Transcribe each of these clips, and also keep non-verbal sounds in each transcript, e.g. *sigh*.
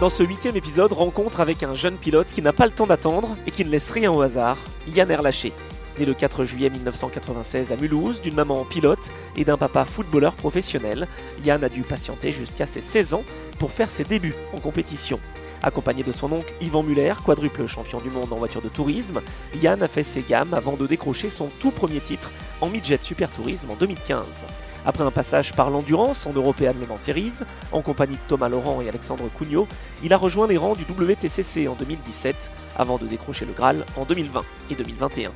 Dans ce huitième épisode, rencontre avec un jeune pilote qui n'a pas le temps d'attendre et qui ne laisse rien au hasard, Yann Erlaché. Né le 4 juillet 1996 à Mulhouse, d'une maman pilote et d'un papa footballeur professionnel, Yann a dû patienter jusqu'à ses 16 ans pour faire ses débuts en compétition. Accompagné de son oncle Yvan Muller, quadruple champion du monde en voiture de tourisme, Yann a fait ses gammes avant de décrocher son tout premier titre en midget super tourisme en 2015. Après un passage par l'endurance en European Le Mans Series, en compagnie de Thomas Laurent et Alexandre Cugnot, il a rejoint les rangs du WTCC en 2017 avant de décrocher le Graal en 2020 et 2021.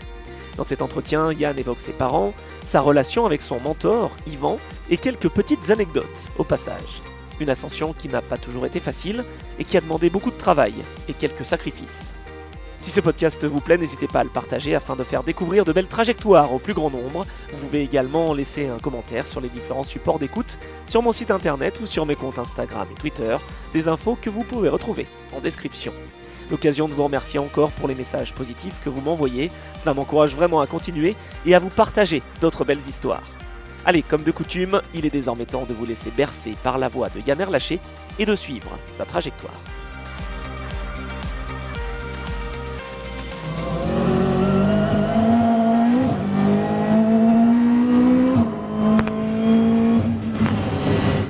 Dans cet entretien, Yann évoque ses parents, sa relation avec son mentor, Yvan, et quelques petites anecdotes au passage. Une ascension qui n'a pas toujours été facile et qui a demandé beaucoup de travail et quelques sacrifices. Si ce podcast vous plaît, n'hésitez pas à le partager afin de faire découvrir de belles trajectoires au plus grand nombre. Vous pouvez également laisser un commentaire sur les différents supports d'écoute, sur mon site internet ou sur mes comptes Instagram et Twitter, des infos que vous pouvez retrouver en description. L'occasion de vous remercier encore pour les messages positifs que vous m'envoyez, cela m'encourage vraiment à continuer et à vous partager d'autres belles histoires. Allez, comme de coutume, il est désormais temps de vous laisser bercer par la voix de Yann Erlaché et de suivre sa trajectoire.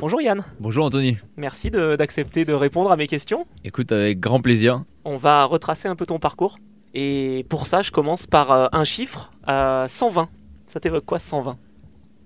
Bonjour Yann. Bonjour Anthony. Merci d'accepter de, répondre à mes questions. Écoute, avec grand plaisir. On va retracer un peu ton parcours. Et pour ça, je commence par euh, un chiffre, 120. Euh, ça t'évoque quoi 120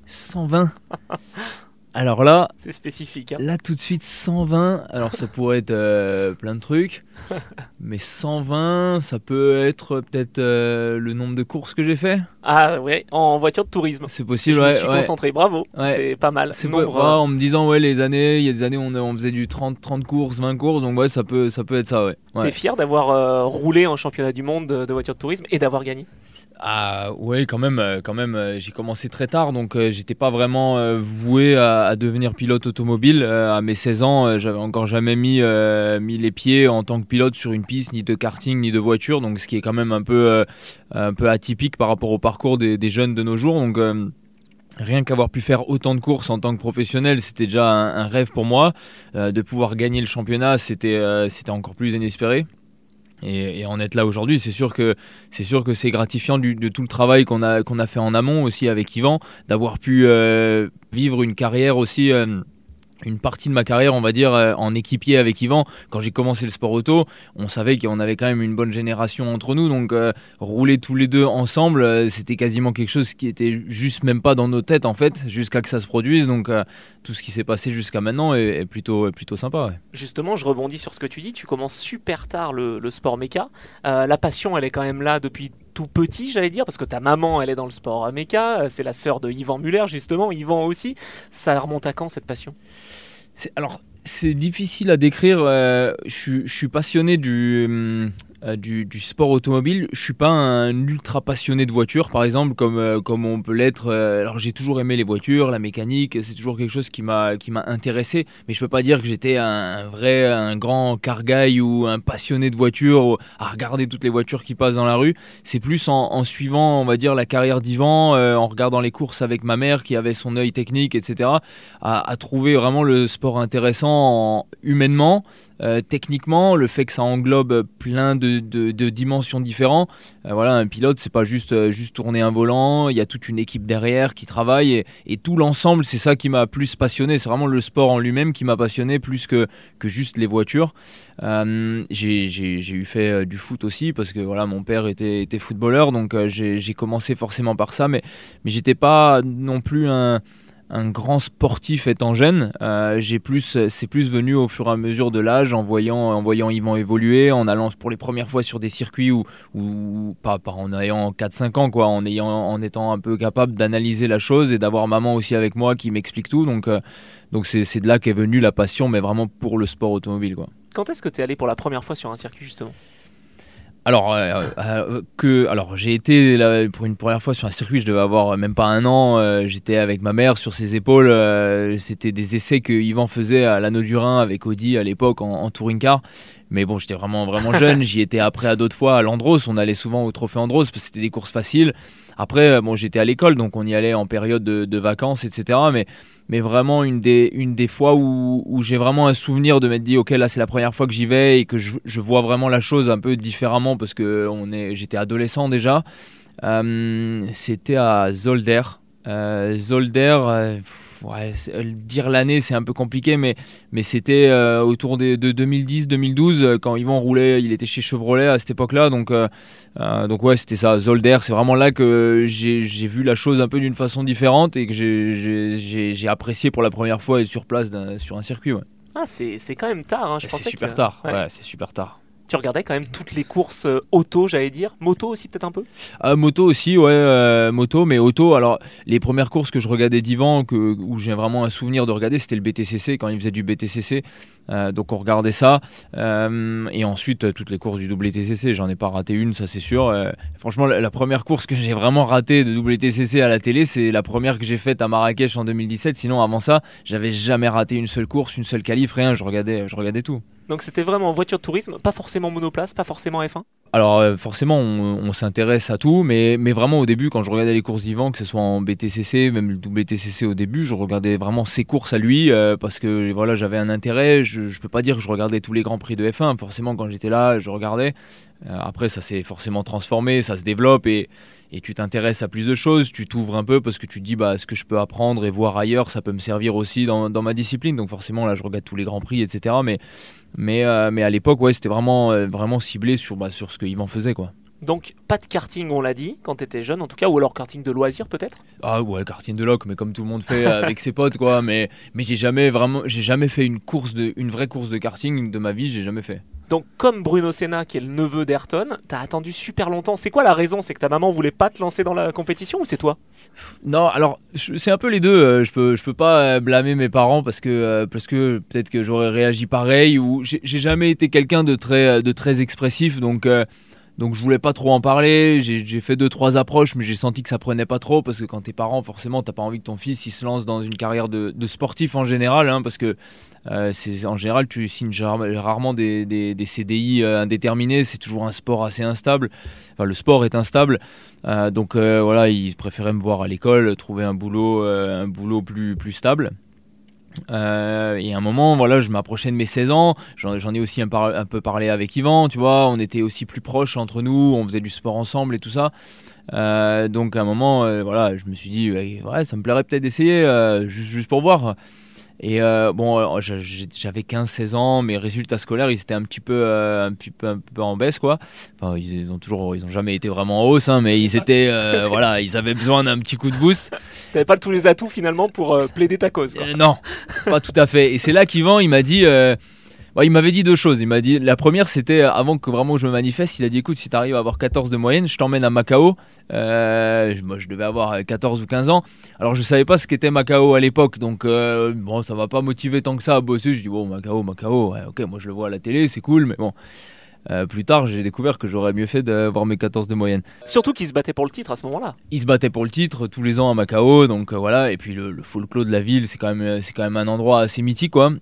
120 *laughs* Alors là, c'est spécifique. Hein. Là tout de suite 120. Alors ça pourrait être euh, plein de trucs, *laughs* mais 120, ça peut être peut-être euh, le nombre de courses que j'ai fait. Ah ouais, en voiture de tourisme. C'est possible. Je me suis concentré. Bravo. C'est pas mal. C'est nombre... en me disant ouais les années, il y a des années on, on faisait du 30 30 courses, 20 courses, donc ouais ça peut ça peut être ça ouais. T'es fier d'avoir euh, roulé en championnat du monde de voiture de tourisme et d'avoir gagné? Ah oui, quand même, euh, quand même. Euh, j'ai commencé très tard, donc euh, j'étais pas vraiment voué à, devenir pilote automobile. à mes 16 ans, j'avais encore jamais mis, les pieds en tant que pilote sur une piste, ni de karting, ni de voiture. Donc ce qui est quand même un peu, atypique par rapport au parcours des, jeunes de nos jours. Donc Rien qu'avoir pu faire autant de courses en tant que professionnel, c'était déjà un, rêve pour moi. de pouvoir gagner le championnat, c'était encore plus inespéré. Et, en être là aujourd'hui, c'est sûr que c'est gratifiant de tout le travail qu'on a qu'on a fait en amont aussi avec Yvan, d'avoir pu euh, vivre une carrière aussi. Euh, une partie de ma carrière, on va dire, euh, en équipier avec Yvan. Quand j'ai commencé le sport auto, on savait qu'on avait quand même une bonne génération entre nous. Donc, euh, rouler tous les deux ensemble, euh, c'était quasiment quelque chose qui était juste même pas dans nos têtes, en fait, jusqu'à que ça se produise. Donc, tout ce qui s'est passé jusqu'à maintenant est, plutôt, plutôt sympa. Justement, je rebondis sur ce que tu dis. Tu commences super tard le, le sport méca. la passion, elle est quand même là depuis petit, j'allais dire, parce que ta maman, elle est dans le sport méca, c'est la sœur de Yvan Muller, justement, Yvan aussi. Ça remonte à quand cette passion? Alors, c'est difficile à décrire. Euh, je, suis passionné du, hum, euh, du, sport automobile. Je suis pas un ultra passionné de voitures, par exemple, comme, euh, comme on peut l'être. Euh, alors j'ai toujours aimé les voitures, la mécanique, c'est toujours quelque chose qui m'a intéressé. Mais je peux pas dire que j'étais un, vrai, un grand car guy ou un passionné de voitures à regarder toutes les voitures qui passent dans la rue. C'est plus en, suivant, on va dire, la carrière d'Ivan, en regardant les courses avec ma mère qui avait son œil technique, etc. À trouver vraiment le sport intéressant humainement euh, techniquement, le fait que ça englobe plein de, dimensions différentes, euh, voilà, un pilote, c'est pas juste, euh, juste tourner un volant, il y a toute une équipe derrière qui travaille et, tout l'ensemble, c'est ça qui m'a plus passionné. C'est vraiment le sport en lui-même qui m'a passionné plus que, que juste les voitures. j'ai eu fait du foot aussi parce que voilà, mon père était, était footballeur, donc j'ai commencé forcément par ça, mais, mais j'étais pas non plus un un grand sportif étant jeune. Euh, j'ai plus, c'est plus venu au fur et à mesure de l'âge, en voyant, en voyant Yvan évoluer, en allant pour les premières fois sur des circuits pas, pas en ayant 4-5 ans, quoi, en, ayant, en étant un peu capable d'analyser la chose et d'avoir maman aussi avec moi qui m'explique tout. Donc, euh, donc c'est, de là qu'est venue la passion, mais vraiment pour le sport automobile, quoi. quand est-ce que tu es allé pour la première fois sur un circuit justement? Alors, euh, euh, que, alors j'ai été là, pour une première fois sur un circuit, je devais avoir même pas un an. euh, J'étais avec ma mère sur ses épaules. euh, C'était des essais que Yvan faisait à l'anneau du Rhin avec Audi à l'époque en, en touring car. Mais bon, j'étais vraiment vraiment *laughs* jeune. J'y étais après à d'autres fois à l'Andros. On allait souvent au Trophée Andros parce que c'était des courses faciles. Après, euh, bon, j'étais à l'école, donc on y allait en période de, de vacances, etc. Mais mais vraiment une des, une des fois où, où j'ai vraiment un souvenir de m'être dit ok là c'est la première fois que j'y vais et que je, je vois vraiment la chose un peu différemment parce que on est, j'étais adolescent déjà. Euh, c'était à Zolder. Euh, Zolder, euh, ouais, euh, dire l'année c'est un peu compliqué mais, mais c'était euh, autour des- de 2010-2012 euh, quand Yvan roulait, il était chez Chevrolet à cette époque-là donc, euh, donc ouais c'était ça, Zolder, c'est vraiment là que j'ai vu la chose un peu d'une façon différente et que j'ai- apprécié pour la première fois être sur place sur un circuit. Ouais. Ah, c'est quand même tard. Hein. C'est super que- tard, ouais. ouais, c'est super tard. Tu regardais quand même toutes les courses euh, auto, j'allais dire. Moto aussi, peut-être un peu? Ah, moto aussi, ouais, euh, moto, mais auto. Alors, les premières courses que je regardais d'Ivan, où j'ai vraiment un souvenir de regarder, c'était le BTCC, quand il faisait du BTCC. Euh, donc, on regardait ça. Euh, et ensuite, toutes les courses du WTCC, j'en ai pas raté une, ça c'est sûr. Euh, franchement, la, la première course que j'ai vraiment ratée de WTCC à la télé, c'est la première que j'ai faite à Marrakech en 2017. Sinon, avant ça, j'avais jamais raté une seule course, une seule qualif, rien. Je regardais, je regardais tout. Donc c'était vraiment voiture de tourisme, pas forcément monoplace, pas forcément F1. Alors euh, forcément, on, s'intéresse à tout, mais, mais vraiment au début, quand je regardais les courses d'Ivan, que ce soit en BTCC, même le WTCC au début, je regardais vraiment ses courses à lui, euh, parce que voilà, j'avais un intérêt. Je ne peux pas dire que je regardais tous les grands prix de F1, forcément quand j'étais là, je regardais. Euh, après, ça s'est forcément transformé, ça se développe et, et tu t'intéresses à plus de choses, tu t'ouvres un peu parce que tu te dis bah, ce que je peux apprendre et voir ailleurs, ça peut me servir aussi dans, dans ma discipline. Donc forcément, là, je regarde tous les grands prix, etc. Mais, mais, euh, mais à l'époque, ouais, c'était vraiment, euh, vraiment ciblé sur, bah, sur ce que Yvan faisait. quoi. Donc pas de karting, on l'a dit, quand t'étais jeune en tout cas, ou alors karting de loisir peut-être? Ah ouais, karting de loc, mais comme tout le monde fait euh, avec ses potes, quoi. Mais, mais j'ai jamais vraiment, j'ai jamais fait une course de, une vraie course de karting de ma vie, j'ai jamais fait. Donc comme Bruno Senna, qui est le neveu d'Ayrton, t'as attendu super longtemps. C'est quoi la raison? C'est que ta maman voulait pas te lancer dans la compétition ou c'est toi? Non, alors c'est un peu les deux. euh, Je peux, je peux pas euh, blâmer mes parents parce que, euh, parce que peut-être que j'aurais réagi pareil ou j'ai jamais été quelqu'un de très, de très expressif, donc. euh, donc je voulais pas trop en parler, j'ai fait deux trois approches mais j'ai senti que ça prenait pas trop parce que quand t'es parent forcément t'as pas envie que ton fils il se lance dans une carrière de, de sportif en général hein, parce que euh, en général tu signes rarement des, des- des CDI euh, indéterminés, c'est toujours un sport assez instable, enfin le sport est instable Euh, donc voilà il préférait me voir à l'école, trouver un boulot, un boulot plus, plus stable. Et à un moment, voilà, je m'approchais de mes 16 ans. J'en ai aussi un, peu parlé avec Yvan, tu vois. On était aussi plus proches entre nous. On faisait du sport ensemble et tout ça. Donc à un moment, voilà, je me suis dit, ouais, ça me plairait peut-être d'essayer, ju- juste pour voir. Et euh, bon, euh, j'avais 15-16 ans, mes résultats scolaires, ils étaient un petit peu, euh, un petit peu, un peu en baisse, quoi. Enfin, ils ont toujours, ils ont jamais été vraiment en hausse, hein, mais ils étaient, euh, *laughs* voilà, ils avaient besoin d'un petit coup de boost. T'avais pas tous les atouts finalement pour plaider ta cause. quoi. Non, pas tout à fait. Et c'est là qu'Yvan, il m'a dit. Euh, il m'avait dit deux choses. Il m'a dit la première, c'était euh, avant que vraiment je me manifeste. Il a dit écoute, si tu arrives à avoir 14 de moyenne, je t'emmène à Macao. Euh, moi, je devais avoir 14 ou 15 ans. Alors, je savais pas ce qu'était Macao à l'époque. Donc, euh, bon, ça m'a pas motivé tant que ça à bosser. Je dis bon, Macao, Macao, ouais, ok, moi je le vois à la télé, c'est cool, mais bon. Euh, plus tard, j'ai découvert que j'aurais mieux fait d'avoir mes 14 de moyenne. Surtout qu'ils se battaient pour le titre à ce moment-là. Il se battait pour le titre tous les ans à Macao, donc euh, voilà. Et puis le, le folklore de la ville, c'est quand même, euh, c'est quand même un endroit assez mythique, quoi.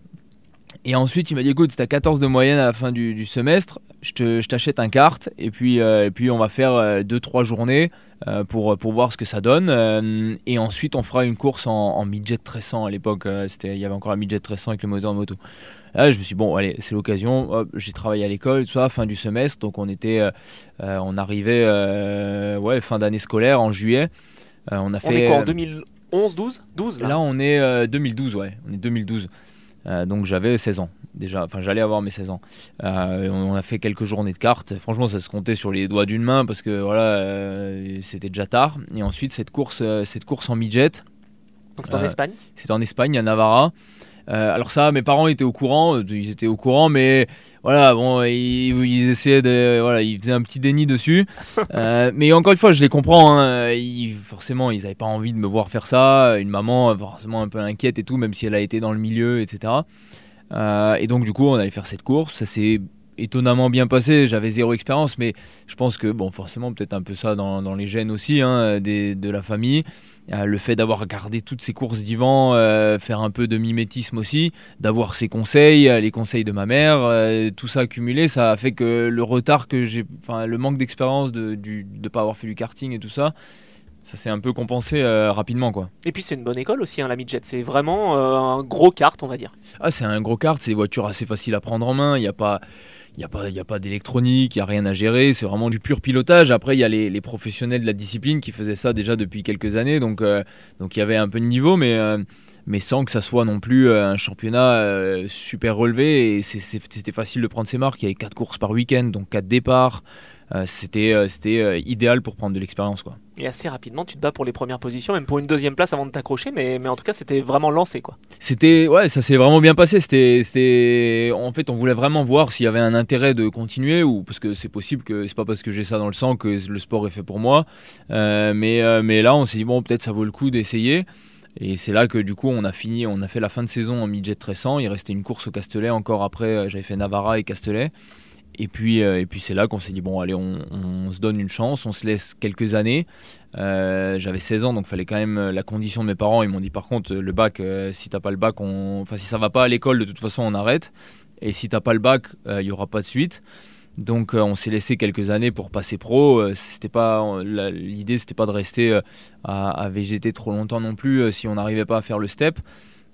Et ensuite, il m'a dit écoute, si t'as 14 de moyenne à la fin du, du semestre, je te- je t'achète un kart et puis, euh, et puis on va faire 2-3 journées euh, pour, pour voir ce que ça donne. euh, et ensuite, on fera une course en, en midget 1300 à l'époque. euh, c'était- Il y avait encore un midget 1300 avec le moteur de moto. Là, je me suis dit, bon, allez, c'est l'occasion. J'ai travaillé à l'école, tout fin du semestre. Donc, on était, euh, euh, on arrivait, euh, ouais, fin d'année scolaire, en juillet. Euh, on a On fait. est quoi en euh, 2011, 12 12 là, Là, on est euh, 2012, ouais. On est 2012. Euh, donc j'avais 16 ans déjà. Enfin, j'allais avoir mes 16 ans. Euh, on, a fait quelques journées de cartes. Franchement, ça se comptait sur les doigts d'une main parce que voilà, euh, c'était déjà tard. Et ensuite, cette course, cette course en midget, Donc c'est en Espagne. c'était en Espagne, à Navarra. Euh, alors ça, mes parents étaient au courant, euh, ils étaient au courant, mais voilà, bon, ils, ils essayaient de, voilà, ils faisaient un petit déni dessus. *laughs* Euh, mais encore une fois, je les comprends. hein, ils- forcément, ils n'avaient pas envie de me voir faire ça. Une maman, forcément un peu inquiète et tout, même si elle a été dans le milieu, etc. et donc du coup, on allait faire cette course. Ça s'est étonnamment bien passé. J'avais zéro expérience, mais je pense que, bon, forcément, peut-être un peu ça dans, les gènes aussi, hein, de la famille. Euh, le fait d'avoir gardé toutes ces courses d'Ivan, euh, faire un peu de mimétisme aussi, d'avoir ses conseils, euh, les conseils de ma mère, tout ça accumulé, ça a fait que le retard que j'ai, enfin le manque d'expérience de ne pas avoir fait du karting et tout ça, ça s'est un peu compensé rapidement quoi. Et puis c'est une bonne école aussi, hein, la Midjet, c'est vraiment un gros kart on va dire. Ah c'est un gros kart, c'est des voitures assez faciles à prendre en main, il n'y a pas il n'y a pas, d'électronique, il n'y a rien à gérer, c'est vraiment du pur pilotage. Après, il y a les, professionnels de la discipline qui faisaient ça déjà depuis quelques années, donc euh, il y avait un peu de niveau, mais, euh, mais sans que ça soit non plus euh, un championnat super relevé. Et c'était facile de prendre ses marques. Il y avait 4 courses par week-end, donc 4 départs. C'était idéal pour prendre de l'expérience. quoi. Et assez rapidement, tu te bats pour les premières positions, même pour une deuxième place avant de t'accrocher, mais, mais en tout cas, c'était vraiment lancé. quoi. C'était ouais, ça s'est vraiment bien passé. C'était en fait, on voulait vraiment voir s'il y avait un intérêt de continuer ou parce que c'est possible que c'est pas parce que j'ai ça dans le sang que le sport est fait pour moi. mais mais là, on s'est dit bon, peut-être ça vaut le coup d'essayer. Et c'est là que du coup on a fini, on a fait la fin de saison en midget 1300. Il restait une course au Castellet encore après, j'avais fait Navarra et Castellet. Et puis, euh, et puis c'est là qu'on s'est dit, bon, allez, on, se donne une chance, on se laisse quelques années. Euh, j'avais 16 ans, donc fallait quand même euh, la condition de mes parents. Ils m'ont dit, par contre, le bac, si t'as pas le bac, enfin, si ça va pas à l'école, de toute façon, on arrête. Et si t'as pas le bac, il y aura pas de suite. Donc on s'est laissé quelques années pour passer pro. C'était pas l'idée, c'était pas de rester à, à, végéter trop longtemps non plus si on n'arrivait pas à faire le step.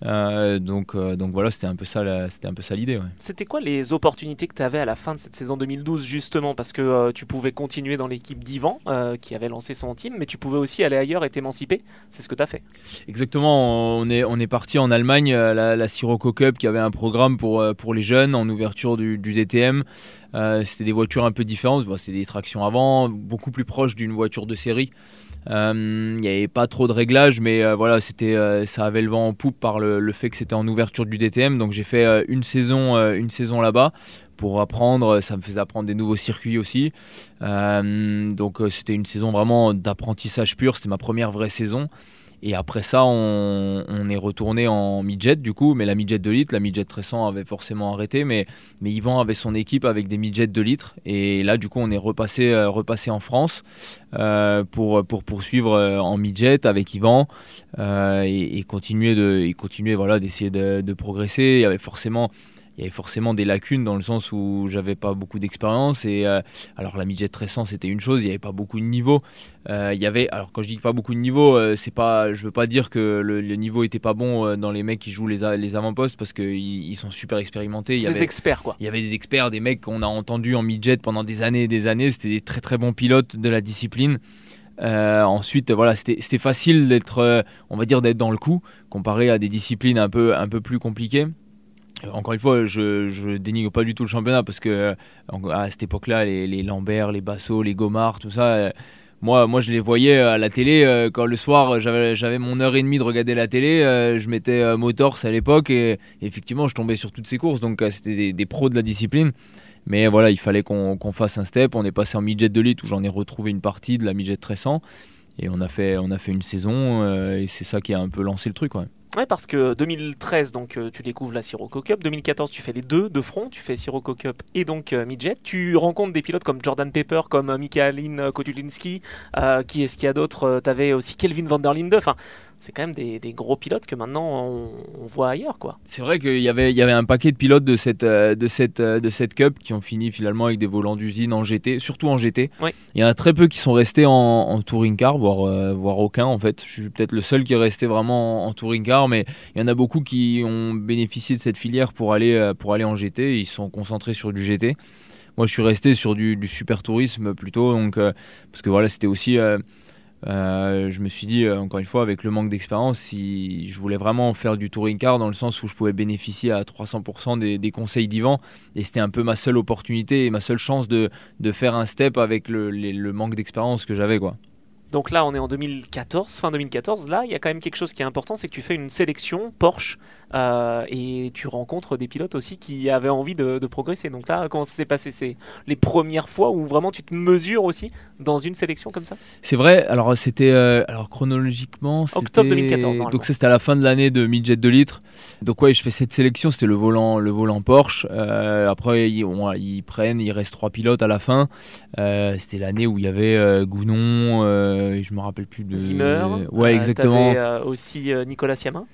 Euh, donc, euh, donc voilà, c'était un peu ça, c'était un peu ça l'idée. C'était quoi les opportunités que tu avais à la fin de cette saison 2012 justement? Parce que euh, tu pouvais continuer dans l'équipe d'Ivan qui avait lancé son team, mais tu pouvais aussi aller ailleurs et t'émanciper. C'est ce que tu as fait. Exactement. On est on est parti en Allemagne, la, la Sirocco Cup qui avait un programme pour pour les jeunes en ouverture du, du DTM. c'était des voitures un peu différentes. c'était des tractions avant, beaucoup plus proches d'une voiture de série. Euh, il n'y avait pas trop de réglages, mais euh, voilà, c'était, euh, ça avait le vent en poupe par le, fait que c'était en ouverture du DTM. Donc j'ai fait une saison, une saison là-bas pour apprendre. Ça me faisait apprendre des nouveaux circuits aussi. donc c'était une saison vraiment d'apprentissage pur. C'était ma première vraie saison. Et après ça, on, est retourné en midget du coup, mais la midget de litre, la midget 1300 avait forcément arrêté, mais, mais Yvan avait son équipe avec des midgets de litre. Et là, du coup, on est repassé, euh, repassé en France euh, pour, pour poursuivre euh, en midget avec Yvan et, continuer de, voilà d'essayer de, de, progresser. Il y avait forcément il y avait forcément des lacunes dans le sens où j'avais pas beaucoup d'expérience et euh, alors la midget 1300 c'était une chose il n'y avait pas beaucoup de niveau. Euh, il y avait alors quand je dis pas beaucoup de niveau euh, c'est pas je veux pas dire que le, niveau était pas bon dans les mecs qui jouent les, les avant-postes parce qu'ils ils sont super expérimentés. Il y des avait, experts quoi. il y avait des experts des mecs qu'on a entendus en midget pendant des années et des années. C'était des très très bons pilotes de la discipline. Ensuite, voilà, c'était facile d'être, on va dire, d'être dans le coup, comparé à des disciplines un peu, un peu plus compliquées. Euh, encore une fois, je, je dénigre pas du tout le championnat parce que euh, à cette époque-là, les, Lambert, les Basso, les Gomard, tout ça, euh, moi, moi je les voyais à la télé quand le soir j'avais mon heure et demie de regarder la télé, je mettais Motors à l'époque et, effectivement je tombais sur toutes ces courses, donc c'était des, pros de la discipline. Mais voilà, il fallait qu'on fasse un step. On est passé en midget de lit où j'en ai retrouvé une partie de la midget 1300 et on a fait, on a fait une saison et c'est ça qui a un peu lancé le truc. Ouais. Ouais, parce que 2013, donc euh, tu découvres la Sirocco Cup. 2014, tu fais les deux de front. Tu fais Sirocco Cup et donc euh, Midget. Tu rencontres des pilotes comme Jordan Pepper, comme euh, Mikaelin Kotulinski. qui est-ce qu'il y a d'autre Tu avais aussi Kelvin van c'est quand même des, gros pilotes que maintenant on, voit ailleurs. quoi. C'est vrai qu'il y avait, il y avait un paquet de pilotes de cette, euh, de, cette, euh, de cette Cup qui ont fini finalement avec des volants d'usine en GT, surtout en GT. Il y en a très peu qui sont restés en, touring car, voire, euh, voire aucun en fait. Je suis peut-être le seul qui est resté vraiment en, touring car, mais il y en a beaucoup qui ont bénéficié de cette filière pour aller, pour aller en GT. Ils sont concentrés sur du GT. Moi, je suis resté sur du, super tourisme plutôt, donc, parce que voilà, c'était aussi euh, je me suis dit, euh, encore une fois, avec le manque d'expérience, si je voulais vraiment faire du touring car dans le sens où je pouvais bénéficier à 300% des, conseils d'Ivan, et c'était un peu ma seule opportunité et ma seule chance de, de faire un step avec le, le manque d'expérience que j'avais. quoi. Donc là, on est en 2014, fin 2014. Là, il y a quand même quelque chose qui est important, c'est que tu fais une sélection Porsche euh, et tu rencontres des pilotes aussi qui avaient envie de, progresser. Donc là, comment ça s'est passé? C'est les premières fois où vraiment tu te mesures aussi dans une sélection comme ça? C'est vrai. Alors c'était, euh, alors chronologiquement, octobre 2014. Donc c'était à la fin de l'année de midget 2 litres. Donc ouais, je fais cette sélection. C'était le volant, le volant Porsche. Euh, après, ils, ils, prennent, il reste trois pilotes à la fin. c'était l'année où il y avait Gounon je me rappelle plus de. Zimmer. Ouais, exactement. Euh, aussi Nicolas Siamin.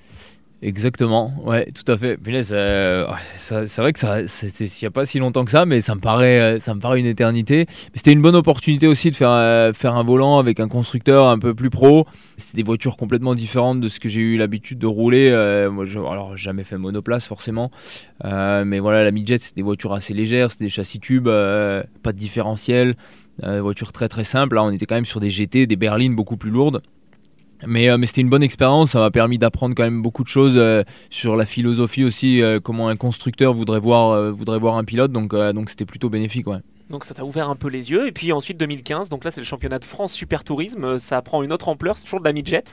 Exactement, ouais, tout à fait. c'est vrai que ça, il n'y a pas si longtemps que ça, mais ça me paraît, ça me paraît une éternité. c'était une bonne opportunité aussi de faire, faire un volant avec un constructeur un peu plus pro. C'était des voitures complètement différentes de ce que j'ai eu l'habitude de rouler. moi, je, alors, jamais fait monoplace forcément, mais voilà, la midget, c'est des voitures assez légères, c'est des châssis tubes, pas de différentiel. Euh, voiture très très simple. Là, on était quand même sur des GT, des berlines beaucoup plus lourdes. Mais, euh, mais c'était une bonne expérience, ça m'a permis d'apprendre quand même beaucoup de choses euh, sur la philosophie aussi, comment un constructeur voudrait voir, voudrait voir un pilote, donc donc c'était plutôt bénéfique. Ouais. Donc ça t'a ouvert un peu les yeux. Et puis ensuite 2015, donc là c'est le championnat de France Super Tourisme, euh, ça prend une autre ampleur, c'est toujours de la midget.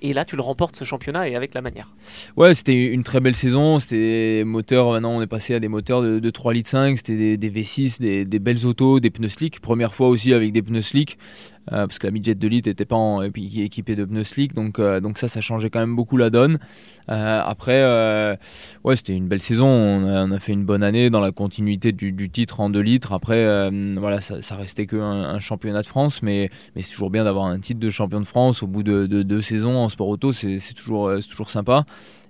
Et là tu le remportes ce championnat et avec la manière. Ouais, c'était une très belle saison. C'était moteur, maintenant on est passé à des moteurs de, 3 litres 5, c'était des, V6, des, des, belles autos, des pneus slick. Première fois aussi avec des pneus slick. Euh, parce que la midget de litre n'était pas équipée de pneus slick, donc, euh, donc ça, ça changeait quand même beaucoup la donne. Euh, après, ouais, c'était une belle saison, on a, fait une bonne année dans la continuité du, titre en 2 litres. Après, ça, restait qu'un un championnat de France, mais, c'est toujours bien d'avoir un titre de champion de France au bout de, deux saisons en sport auto, c'est toujours, toujours sympa.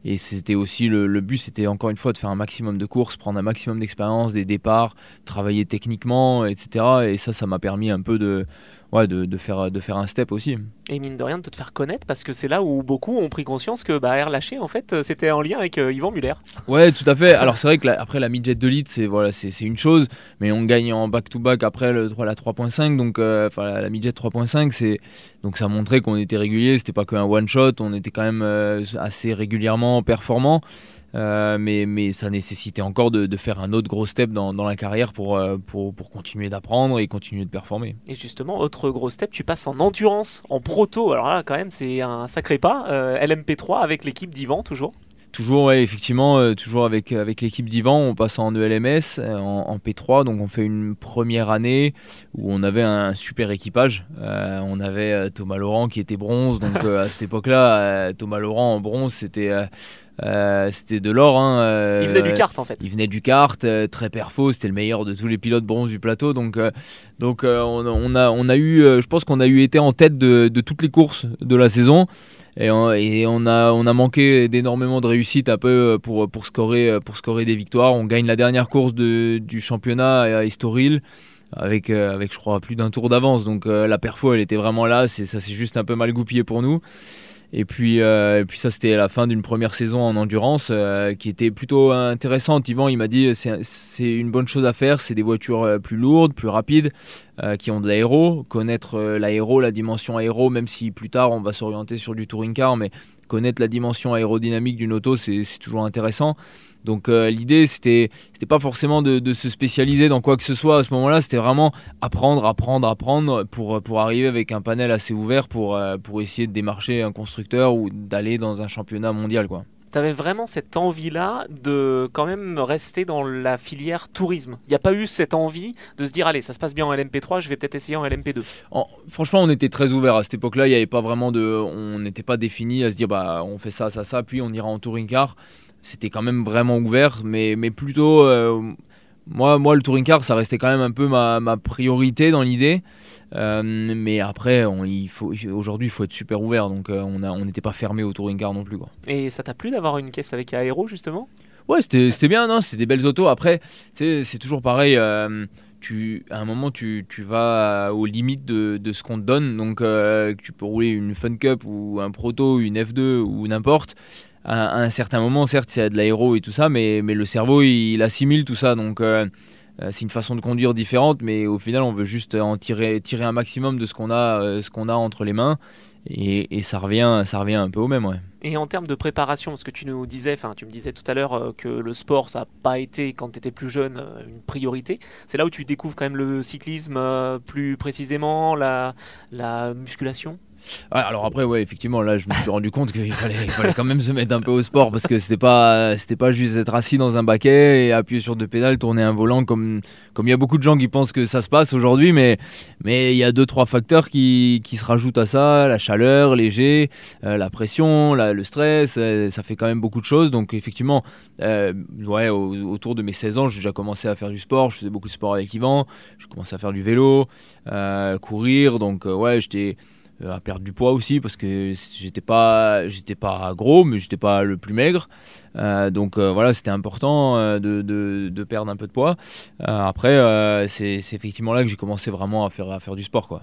Et c'était aussi le, le but, c'était encore une fois de faire un maximum de courses, prendre un maximum d'expérience, des départs, travailler techniquement, etc. Et ça, ça m'a permis un peu de, ouais, de, de, faire, de faire un step aussi. Et mine de rien, de te faire connaître, parce que c'est là où beaucoup ont pris conscience que bah, Air Lâché, en fait, c'était en lien avec euh, Yvan Muller. Ouais, tout à fait. Alors c'est vrai que après la midget de lead, c'est voilà, c'est une chose, mais on gagne en back-to-back après le, la 3.5, donc euh, enfin la, midget 3.5, c'est donc ça montrait qu'on était régulier, c'était pas qu'un one shot, on était quand même euh, assez régulièrement performant. Euh, mais, mais ça nécessitait encore de, de, faire un autre gros step dans, dans la carrière pour, euh, pour, pour continuer d'apprendre et continuer de performer. Et justement, autre gros step, tu passes en endurance, en proto. Alors là, quand même, c'est un sacré pas. Euh, LMP3 avec l'équipe d'Ivan, toujours Toujours, ouais, effectivement, toujours avec, avec l'équipe d'Ivan, on passe en ELMS, en, en, P3, donc on fait une première année où on avait un super équipage. on avait Thomas Laurent qui était bronze, donc *laughs* à cette époque-là, Thomas Laurent en bronze, c'était euh, c'était de l'or. Hein, euh, il venait du kart en fait. Il venait du kart, euh, très perfo, c'était le meilleur de tous les pilotes bronze du plateau. Donc, donc on, a, on a eu, je pense qu'on a eu été en tête de, toutes les courses de la saison. Et on, et on a, on a manqué d'énormément de réussite un peu pour, pour, scorer, pour scorer des victoires. On gagne la dernière course de, du championnat à Estoril avec, avec je crois plus d'un tour d'avance. Donc la perfo elle était vraiment là, ça s'est juste un peu mal goupillé pour nous. Et puis, euh, et puis ça, c'était la fin d'une première saison en endurance euh, qui était plutôt intéressante. Yvan, il m'a dit c'est une bonne chose à faire. C'est des voitures euh, plus lourdes, plus rapides, qui ont de l'aéro. Connaître l'aéro, la dimension aéro, même si plus tard on va s'orienter sur du touring car, mais connaître la dimension aérodynamique d'une auto, c'est toujours intéressant. Donc euh, l'idée, c'était, c'était pas forcément de, se spécialiser dans quoi que ce soit à ce moment-là, c'était vraiment apprendre, apprendre, apprendre pour, pour arriver avec un panel assez ouvert pour, euh, pour essayer de démarcher un constructeur ou d'aller dans un championnat mondial. quoi. Tu avais vraiment cette envie-là de quand même rester dans la filière tourisme. Il n'y a pas eu cette envie de se dire allez, ça se passe bien en LMP3, je vais peut-être essayer en LMP2. franchement, on était très ouvert à cette époque-là. Il n'y avait pas vraiment de, on n'était pas défini à se dire bah on fait ça, ça, ça, puis on ira en touring car c'était quand même vraiment ouvert, mais, mais plutôt, euh, moi, moi, le touring car, ça restait quand même un peu ma, ma priorité dans l'idée. Euh, mais après, on, il faut, aujourd'hui, il faut être super ouvert, donc euh, on n'était pas fermé au touring car non plus. Quoi. Et ça t'a plu d'avoir une caisse avec aéro, justement? Ouais, c'était bien, non C'était des belles autos. Après, c'est toujours pareil. tu, à un moment, tu, tu vas aux limites de, de ce qu'on te donne. Donc, tu peux rouler une Fun Cup ou un Proto, une F2 ou n'importe à, un certain moment, certes, il y a de l'aéro et tout ça, mais, mais le cerveau, il, assimile tout ça. Donc, euh, euh, c'est une façon de conduire différente, mais au final, on veut juste en tirer, tirer un maximum de ce qu'on a, euh, ce qu'on a entre les mains. et, ça, revient, ça revient un peu au même. Ouais. Et en termes de préparation, parce que tu nous disais, enfin tu me disais tout à l'heure que le sport, ça n'a pas été, quand tu étais plus jeune, une priorité. C'est là où tu découvres quand même le cyclisme plus précisément, la, la musculation? Alors après, ouais, effectivement, là, je me suis rendu compte qu'il fallait, quand même se mettre un peu au sport parce que c'était pas, c'était pas juste être assis dans un baquet et appuyer sur deux pédales, tourner un volant comme, comme il y a beaucoup de gens qui pensent que ça se passe aujourd'hui, mais, mais il y a deux, trois facteurs qui, qui se rajoutent à ça, la chaleur, léger, euh, la pression, le stress, euh, ça fait quand même beaucoup de choses. Donc effectivement, euh, ouais, autour de mes 16 ans, j'ai déjà commencé à faire du sport, je faisais beaucoup de sport avec Yvan, j'ai commencé à faire du vélo, courir, donc ouais, j'étais à perdre du poids aussi parce que j'étais pas j'étais pas gros mais j'étais pas le plus maigre euh, donc euh, voilà c'était important de, de, perdre un peu de poids après c'est effectivement là que j'ai commencé vraiment à faire à faire du sport quoi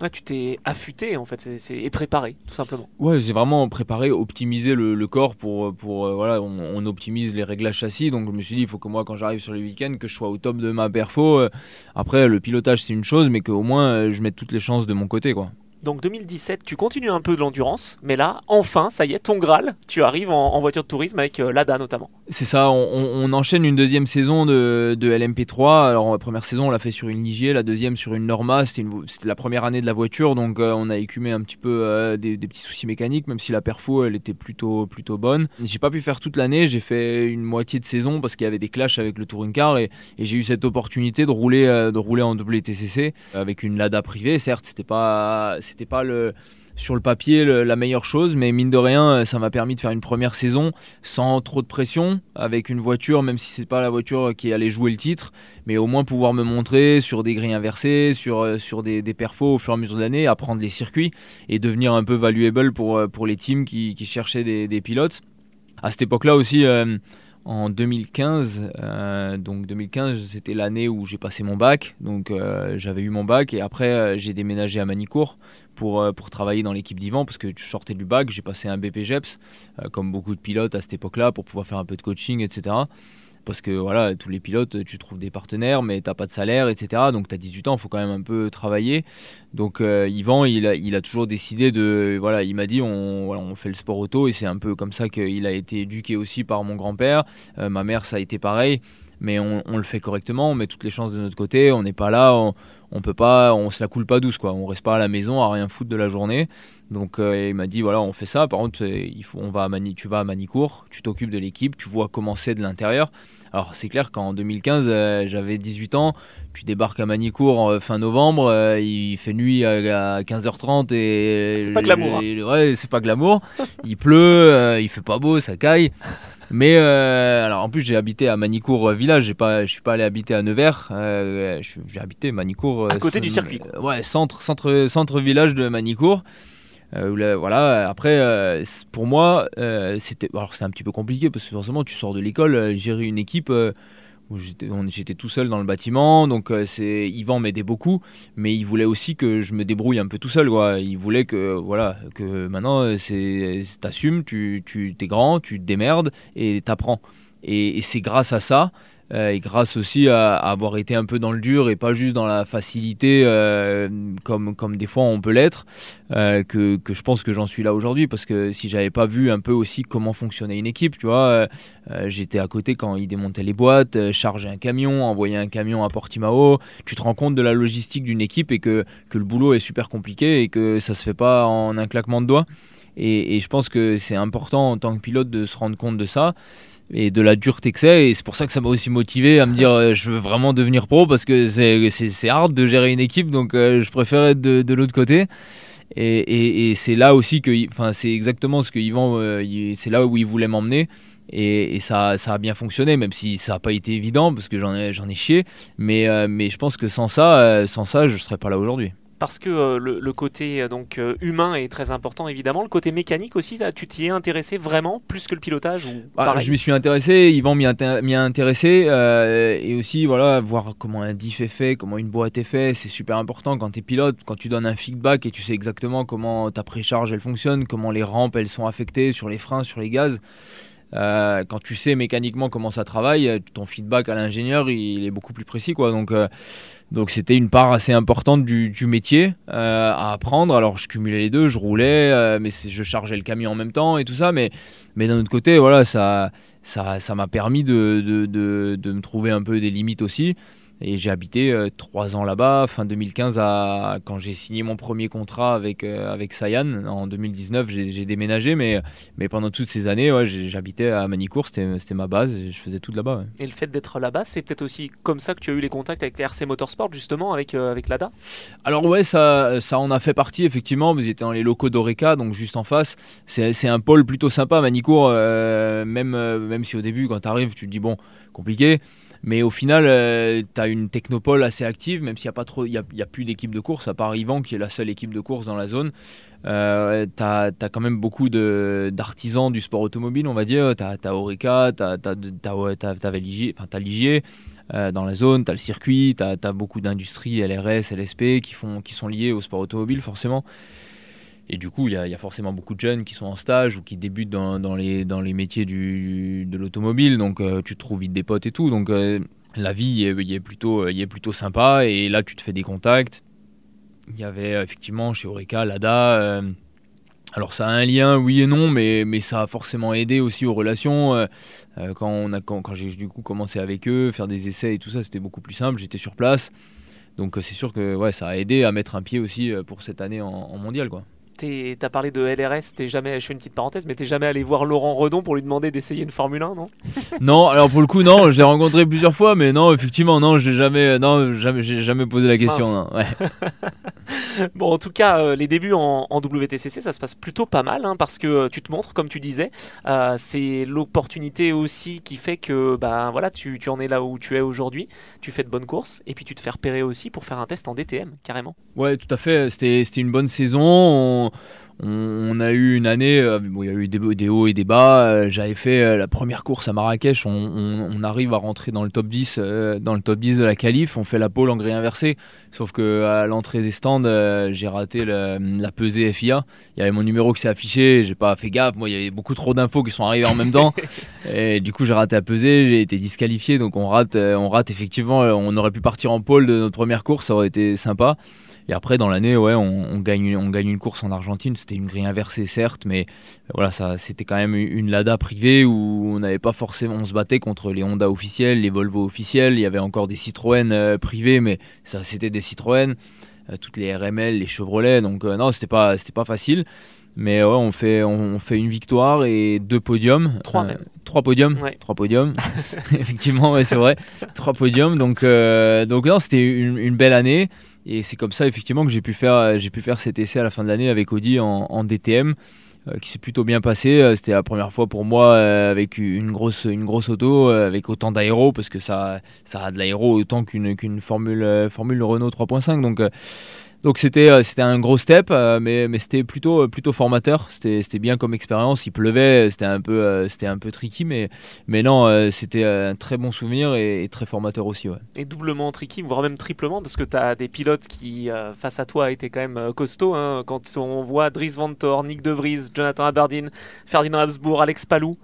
Ouais, tu t'es affûté en fait, c'est, et préparé tout simplement. Ouais, j'ai vraiment préparé, optimisé le, corps pour, pour voilà, on, optimise les réglages châssis. Donc je me suis dit, il faut que moi, quand j'arrive sur le week-end, que je sois au top de ma perfo. Après, le pilotage c'est une chose, mais qu'au moins je mette toutes les chances de mon côté, quoi. Donc 2017, tu continues un peu de l'endurance, mais là, enfin, ça y est, ton Graal, tu arrives en, voiture de tourisme avec euh, l'ADA notamment. C'est ça, on, enchaîne une deuxième saison de, LMP3. Alors la première saison, on l'a fait sur une Ligier, la deuxième sur une Norma. C'était la première année de la voiture, donc euh, on a écumé un petit peu euh, des, petits soucis mécaniques, même si la perfo, elle était plutôt, plutôt bonne. J'ai pas pu faire toute l'année, j'ai fait une moitié de saison parce qu'il y avait des clashs avec le touring car et, j'ai eu cette opportunité de rouler, de rouler en WTCC avec une Lada privée. Certes, c'était pas c'était pas le sur le papier la meilleure chose, mais mine de rien, ça m'a permis de faire une première saison sans trop de pression, avec une voiture, même si c'est pas la voiture qui allait jouer le titre, mais au moins pouvoir me montrer sur des grilles inversées, sur, euh, sur des, des perfos au fur et à mesure de l'année, apprendre les circuits et devenir un peu valuable pour, euh, pour les teams qui, cherchaient des, pilotes. À cette époque-là aussi, euh, en 2015. Euh, donc 2015, c'était l'année où j'ai passé mon bac. Donc euh, j'avais eu mon bac et après euh, j'ai déménagé à Manicourt pour, pour travailler dans l'équipe d'Ivan parce que je sortais du bac, j'ai passé un BPGEPS comme beaucoup de pilotes à cette époque-là pour pouvoir faire un peu de coaching, etc parce que voilà, tous les pilotes, tu trouves des partenaires, mais tu n'as pas de salaire, etc. Donc tu as 18 ans, il faut quand même un peu travailler. Donc euh, Yvan, il a, toujours décidé de. Voilà, il m'a dit on, on, fait le sport auto, et c'est un peu comme ça qu'il a été éduqué aussi par mon grand-père. Euh, ma mère, ça a été pareil, mais on, le fait correctement, on met toutes les chances de notre côté, on n'est pas là, on, on, peut pas, on se la coule pas douce, quoi. On reste pas à la maison à rien foutre de la journée. Donc euh, il m'a dit voilà, on fait ça. Par contre, il faut, on va à Mani, tu vas à Manicourt, tu t'occupes de l'équipe, tu vois comment c'est de l'intérieur. Alors c'est clair qu'en 2015, euh, j'avais 18 ans, tu débarques à Manicourt en fin novembre, euh, il fait nuit à, 15h30 et... C'est pas glamour. Hein. ouais, c'est pas glamour. il pleut, euh, il fait pas beau, ça caille. Mais alors en plus j'ai habité à Manicourt village, j'ai pas, je suis pas allé habiter à Nevers, j'ai habité Manicourt. À côté du circuit. ouais, centre, centre, centre village de Manicourt. Euh, voilà, après, euh, pour moi, euh, c'était alors un petit peu compliqué parce que forcément, tu sors de l'école, gérer une équipe j'étais tout seul dans le bâtiment, donc c'est Yvan m'aidait beaucoup, mais il voulait aussi que je me débrouille un peu tout seul, quoi. Il voulait que voilà, que maintenant c'est t'assumes, tu tu t'es grand, tu te démerdes et t'apprends. Et, et c'est grâce à ça euh, et grâce aussi à, avoir été un peu dans le dur et pas juste dans la facilité euh, comme, comme des fois on peut l'être, euh, que, que, je pense que j'en suis là aujourd'hui. Parce que si j'avais pas vu un peu aussi comment fonctionnait une équipe, tu vois, j'étais à côté quand ils démontaient les boîtes, chargeaient un camion, envoyaient un camion à Portimao, tu te rends compte de la logistique d'une équipe et que, que le boulot est super compliqué et que ça se fait pas en un claquement de doigts. Et je pense que c'est important en tant que pilote de se rendre compte de ça et de la dureté que c'est. Et c'est pour ça que ça m'a aussi motivé à me dire euh, je veux vraiment devenir pro parce que c'est hard de gérer une équipe, donc euh, je préfère être de, de l'autre côté. Et, et, c'est là aussi que, enfin, c'est exactement ce que Yvan, euh, c'est là où il voulait m'emmener. Et, ça, ça a bien fonctionné, même si ça n'a pas été évident parce que j'en ai, j'en ai chié. Mais, mais je pense que sans ça, sans ça, je serais pas là aujourd'hui parce que euh, le, côté euh, donc euh, humain est très important évidemment. Le côté mécanique aussi, tu t'y es intéressé vraiment plus que le pilotage ou ah, Je m'y suis intéressé, Yvan m'y a intéressé et aussi voilà voir comment un diff est fait, comment une boîte est faite, c'est super important quand tu es pilote, quand tu donnes un feedback et tu sais exactement comment ta précharge elle fonctionne, comment les rampes elles sont affectées sur les freins, sur les gaz. Quand tu sais mécaniquement comment ça travaille, ton feedback à l'ingénieur, il est beaucoup plus précis. Quoi. Donc, donc c'était une part assez importante du, métier à apprendre. Alors je cumulais les deux, je roulais, mais je chargeais le camion en même temps et tout ça. Mais, mais d'un autre côté, voilà, ça ça, ça m'a permis de, de, de, de, me trouver un peu des limites aussi. Et j'ai habité euh, trois ans là-bas, fin 2015, à, quand j'ai signé mon premier contrat avec, euh, avec Sayan. En 2019, j'ai déménagé, mais, mais pendant toutes ces années, ouais, j'habitais à Manicourt, c'était ma base, et je faisais tout là-bas. Et le fait d'être là-bas, c'est peut-être aussi comme ça que tu as eu les contacts avec RC Motorsport, justement, avec, euh, avec l'ADA? Alors ouais, ça, ça en a fait partie, effectivement. Vous étiez dans les locaux d'Oreca, donc juste en face. C'est un pôle plutôt sympa, Manicourt, même, même si au début, quand tu arrives, tu te dis, bon, compliqué. Mais au final, euh, tu as une technopole assez active, même s'il n'y a, il y a, plus d'équipe de course, à part Yvan qui est la seule équipe de course dans la zone. Euh, tu as, quand même beaucoup d'artisans du sport automobile, on va dire. Tu as, as, Orica, tu as, Ligier euh, dans la zone, tu as le circuit, tu as, beaucoup d'industries, LRS, LSP, qui, font, qui sont liées au sport automobile forcément. Et du coup, il y, a forcément beaucoup de jeunes qui sont en stage ou qui débutent dans, les, métiers de l'automobile. Donc, euh, tu trouves vite des potes et tout. Donc, euh, la vie y est, plutôt, est plutôt sympa. Et là, tu te fais des contacts. Il y avait effectivement chez Oreca, l'ADA. Euh, alors, ça a un lien, oui et non, mais, ça a forcément aidé aussi aux relations. quand j'ai du coup commencé avec eux, faire des essais et tout ça, c'était beaucoup plus simple. J'étais sur place. Donc, c'est sûr que ça a aidé à mettre un pied aussi pour cette année en, en mondial. quoi t'as parlé de LRS, t'es jamais, je fais une petite parenthèse, mais t'es jamais allé voir Laurent Redon pour lui demander d'essayer une Formule 1, non? *laughs* Non, alors pour le coup, non, je l'ai rencontré plusieurs fois, mais non, effectivement, non, j'ai jamais, non, jamais, j'ai jamais posé la question. *laughs* bon, en tout cas, euh, les débuts en, WTCC, ça se passe plutôt pas mal, hein, parce que euh, tu te montres, comme tu disais, euh, c'est l'opportunité aussi qui fait que, bah voilà, tu, tu en es là où tu es aujourd'hui, tu fais de bonnes courses, et puis tu te fais repérer aussi pour faire un test en DTM, carrément. Ouais, tout à fait, c'était une bonne saison. On, a eu une année, euh, il y a eu des, hauts et des bas. Euh, j'avais fait euh, la première course à Marrakech. On, arrive à rentrer dans le top 10, dans le top 10 de la qualif. On fait la pole en grille inversée. Sauf que à l'entrée des stands, j'ai raté la pesée FIA. Il y avait mon numéro qui s'est affiché. J'ai pas fait gaffe. Moi, il y avait beaucoup trop d'infos qui sont arrivées en même temps. *laughs* et du coup, j'ai raté la pesée. J'ai été disqualifié. Donc, on rate, on rate effectivement. On aurait pu partir en pole de notre première course. Ça aurait été sympa. Et après, dans l'année, ouais, on, gagne, on gagne une course en Argentine. C'était une grille inversée, certes, mais voilà, ça, c'était quand même une Lada privée où on n'avait pas forcément, on se battait contre les Honda officiels, les Volvo officiels. Il y avait encore des Citroën euh, privés, mais ça, c'était des Citroën. Euh, toutes les RML, les Chevrolet. Donc euh, non, c'était pas, c'était pas facile. Mais ouais, on fait, on, fait une victoire et deux podiums. Trois même. Trois podiums. Trois podiums. *laughs* *laughs* Effectivement, ouais, c'est vrai. trois podiums. Donc, donc non, c'était une, belle année. Et c'est comme ça effectivement que j'ai pu faire, euh, j'ai pu faire cet essai à la fin de l'année avec Audi en, DTM. Euh, qui s'est plutôt bien passé. Euh, c'était la première fois pour moi avec une grosse, une grosse auto, avec autant d'aéro, parce que ça, ça a de l'aéro autant qu'une Formule, Formule Renault 3.5. Donc donc c'était euh, c'était un gros step, euh, mais, c'était plutôt euh, plutôt formateur. C'était bien comme expérience. Il pleuvait, c'était un peu c'était un peu tricky, mais mais non, c'était un très bon souvenir et, très formateur aussi. Et doublement tricky, voire même triplement, parce que tu as des pilotes qui face à toi étaient quand même costauds. Hein. quand on voit Dries Ventor, Nick De Vries, Jonathan Aberdeen, Ferdinand Habsbourg, Alex Palou.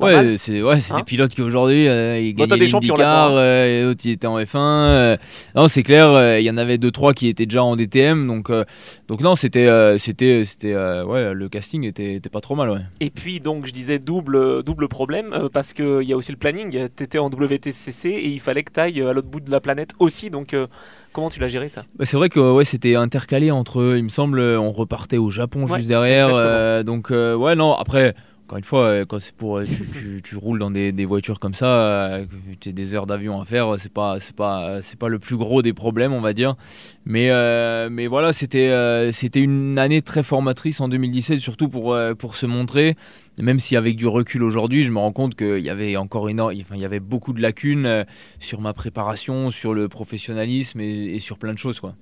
Ouais, c'est ouais, c'est des hein pilotes qui aujourd'hui euh, ils gagnent des champions euh, et d'autres qui étaient en F1. Euh. non, c'est clair, euh, il y en avait deux trois qui étaient déjà en DTM, donc donc non, c'était c'était c'était ouais, le casting était, était, pas trop mal, ouais. Et puis donc je disais double double problème parce que il y a aussi le planning. T'étais en WTCC et il fallait que t'ailles à l'autre bout de la planète aussi, donc. Comment tu l'as géré ça? Bah, C'est vrai que ouais, c'était intercalé entre, il me semble, on repartait au Japon juste derrière. donc ouais, non, après, encore une fois, euh, quand euh, tu, roules dans des, voitures comme ça, euh, tu as des heures d'avion à faire, c'est pas c'est pas c'est pas le plus gros des problèmes, on va dire. Mais mais voilà, c'était c'était une année très formatrice en 2017, surtout pour pour se montrer. Même si avec du recul aujourd'hui, je me rends compte qu'il y avait encore énorme, enfin, il y avait beaucoup de lacunes sur ma préparation, sur le professionnalisme et, et sur plein de choses quoi.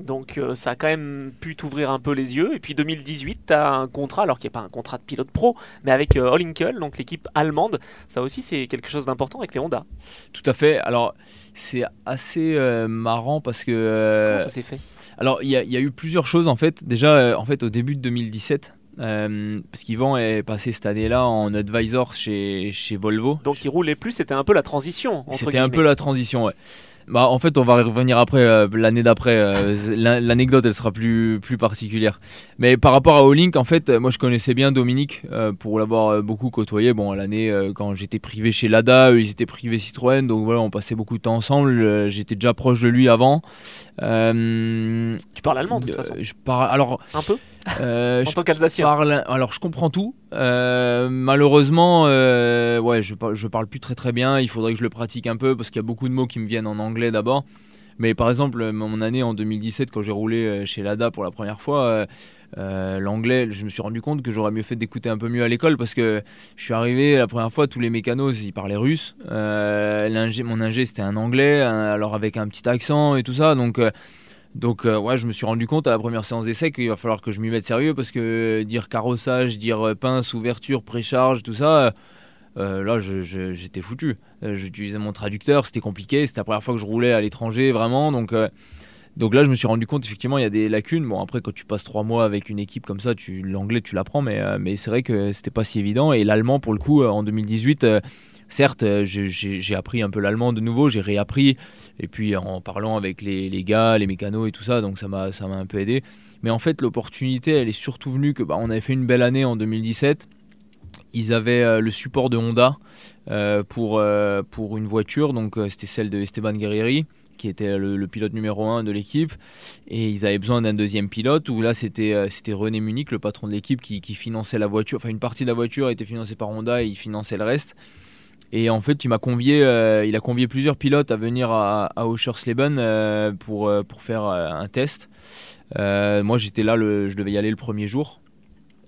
Donc euh, ça a quand même pu t'ouvrir un peu les yeux. Et puis 2018, tu as un contrat, alors qu'il n'y a pas un contrat de pilote pro, mais avec euh, donc l'équipe allemande. Ça aussi, c'est quelque chose d'important avec les Honda. Tout à fait. Alors c'est assez euh, marrant parce que... Comment ça s'est fait? Alors il y, a eu plusieurs choses en fait. Déjà, en fait, au début de 2017, parce qu'Yvan est passé cette année-là en advisor chez, chez Volvo. Donc il roulait plus, c'était un peu la transition. C'était un peu la transition, ouais. Bah, en fait, on va revenir après, euh, l'année d'après. Euh, l'anecdote, elle sera plus, plus particulière. Mais par rapport à Olink, en fait, moi, je connaissais bien Dominique euh, pour l'avoir beaucoup côtoyé. Bon, l'année, quand j'étais privé chez Lada, eux, ils étaient privés Citroën. Donc voilà, on passait beaucoup de temps ensemble. J'étais déjà proche de lui avant. tu parles allemand, de toute façon Je parle. Alors. Un peu euh, *laughs* en tant qu'Alsacien Alors, je comprends tout. Euh, malheureusement, euh, ouais, je, je parle plus très très bien. Il faudrait que je le pratique un peu parce qu'il y a beaucoup de mots qui me viennent en anglais d'abord. Mais par exemple, mon année en 2017, quand j'ai roulé chez Lada pour la première fois, l'anglais, je me suis rendu compte que j'aurais mieux fait d'écouter un peu mieux à l'école parce que je suis arrivé la première fois, tous les mécanos ils parlaient russe. mon ingé c'était un anglais, alors avec un petit accent et tout ça. Donc donc euh, ouais, je me suis rendu compte à la première séance d'essai qu'il va falloir que je m'y mette sérieux parce que dire carrossage, dire euh, pince, ouverture, précharge, tout ça, euh, là j'étais foutu. J'utilisais mon traducteur, c'était compliqué, c'était la première fois que je roulais à l'étranger vraiment, donc donc là je me suis rendu compte effectivement il y a des lacunes. Bon après quand tu passes trois mois avec une équipe comme ça, l'anglais tu l'apprends, mais mais c'est vrai que c'était pas si évident et l'allemand pour le coup en 2018 certes, euh, j'ai appris un peu l'allemand de nouveau, j'ai réappris, et puis en parlant avec les, gars, les mécanos et tout ça, donc ça m'a un peu aidé. Mais en fait, l'opportunité, elle est surtout venue que bah, on avait fait une belle année en 2017. Ils avaient euh, le support de Honda euh, pour, pour une voiture, donc c'était celle de Esteban Guerrieri qui était le, pilote numéro 1 de l'équipe. Et ils avaient besoin d'un deuxième pilote, où là c'était René Munich, le patron de l'équipe, qui, qui, finançait la voiture. Enfin, une partie de la voiture était financée par Honda et il finançait le reste. Et en fait, il m'a convié, euh, il a convié plusieurs pilotes à venir à, à Oschersleben euh, pour, euh, pour faire un test. moi, j'étais là, je devais y aller le premier jour.